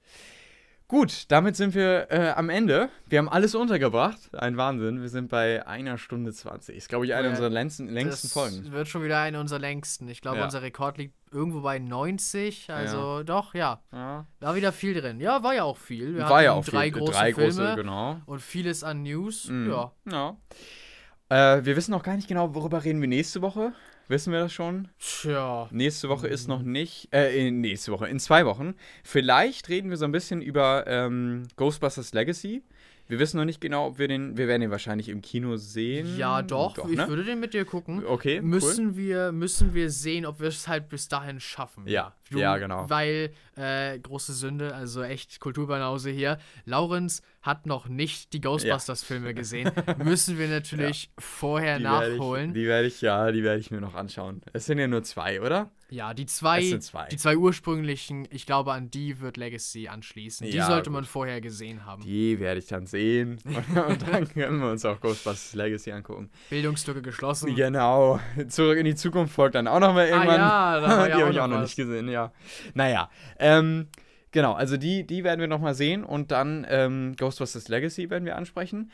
Gut, damit sind wir äh, am Ende. Wir haben alles untergebracht. Ein Wahnsinn. Wir sind bei einer Stunde 20. Ist, glaube ich, eine Ja, unserer längsten, längsten das Folgen. wird schon wieder eine unserer längsten. Ich glaube, Ja. unser Rekord liegt irgendwo bei 90. Also doch, ja. Ja. War wieder viel drin. Ja, war ja auch viel. Wir War ja auch drei viel, große drei Filme große, genau. und vieles an News. Mhm. Ja. ja. Äh, wir wissen noch gar nicht genau, worüber reden wir nächste Woche. Wissen wir das schon? Tja. Nächste Woche ist noch nicht. Äh, nächste Woche, in zwei Wochen. Vielleicht reden wir so ein bisschen über ähm, Ghostbusters Legacy. Wir wissen noch nicht genau, ob wir den. Wir werden den wahrscheinlich im Kino sehen. Ja, doch. ich ne? würde den mit dir gucken. Okay. cool. Müssen, wir, müssen wir sehen, ob wir es halt bis dahin schaffen. Ja, ja, genau. Weil, äh, große Sünde, also echt Kulturbanause hier. Laurenz hat noch nicht die Ghostbusters-Filme gesehen. Müssen wir natürlich vorher Die nachholen. Ich, die werde ich, ja, die werde ich mir noch anschauen. Es sind ja nur zwei, oder? Ja, die zwei, zwei. die zwei ursprünglichen, ich glaube, an die wird Legacy anschließen. Die Ja, sollte gut. man vorher gesehen haben. Die werde ich dann sehen. Und dann können wir uns auch Ghostbusters Legacy angucken. Bildungslücke geschlossen. Genau. Zurück in die Zukunft folgt dann auch nochmal irgendwann. Ah ja, da war die ja habe ich auch noch noch was. nicht gesehen, ja. Naja. Ähm, genau, also die, die werden wir nochmal sehen und dann ähm, Ghostbusters Legacy werden wir ansprechen.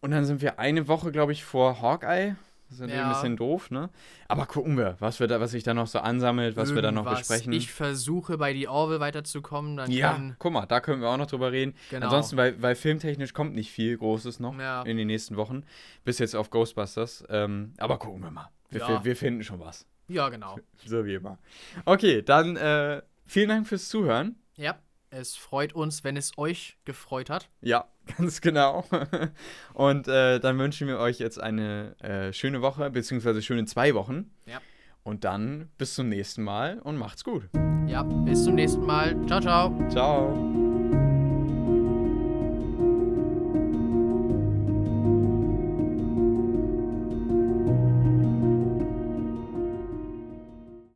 Und dann sind wir eine Woche, glaube ich, vor Hawkeye. Das ist natürlich ein Ja. bisschen doof, ne? Aber gucken wir, was, wir da, was sich da noch so ansammelt, was wir da noch Irgendwas. besprechen. Ich versuche bei die Orville weiterzukommen. Dann Ja, guck mal, da können wir auch noch drüber reden. Genau. Ansonsten, weil, weil filmtechnisch kommt nicht viel Großes noch Ja. in den nächsten Wochen. Bis jetzt auf Ghostbusters. Ähm, aber gucken wir mal. Wir, Ja. wir, wir finden schon was. Ja, genau. So wie immer. Okay, dann äh, vielen Dank fürs Zuhören. Ja, es freut uns, wenn es euch gefreut hat. Ja, ganz genau. Und äh, dann wünschen wir euch jetzt eine äh, schöne Woche, beziehungsweise schöne zwei Wochen. Ja. Und dann bis zum nächsten Mal und macht's gut. Ja, bis zum nächsten Mal. Ciao, ciao. Ciao.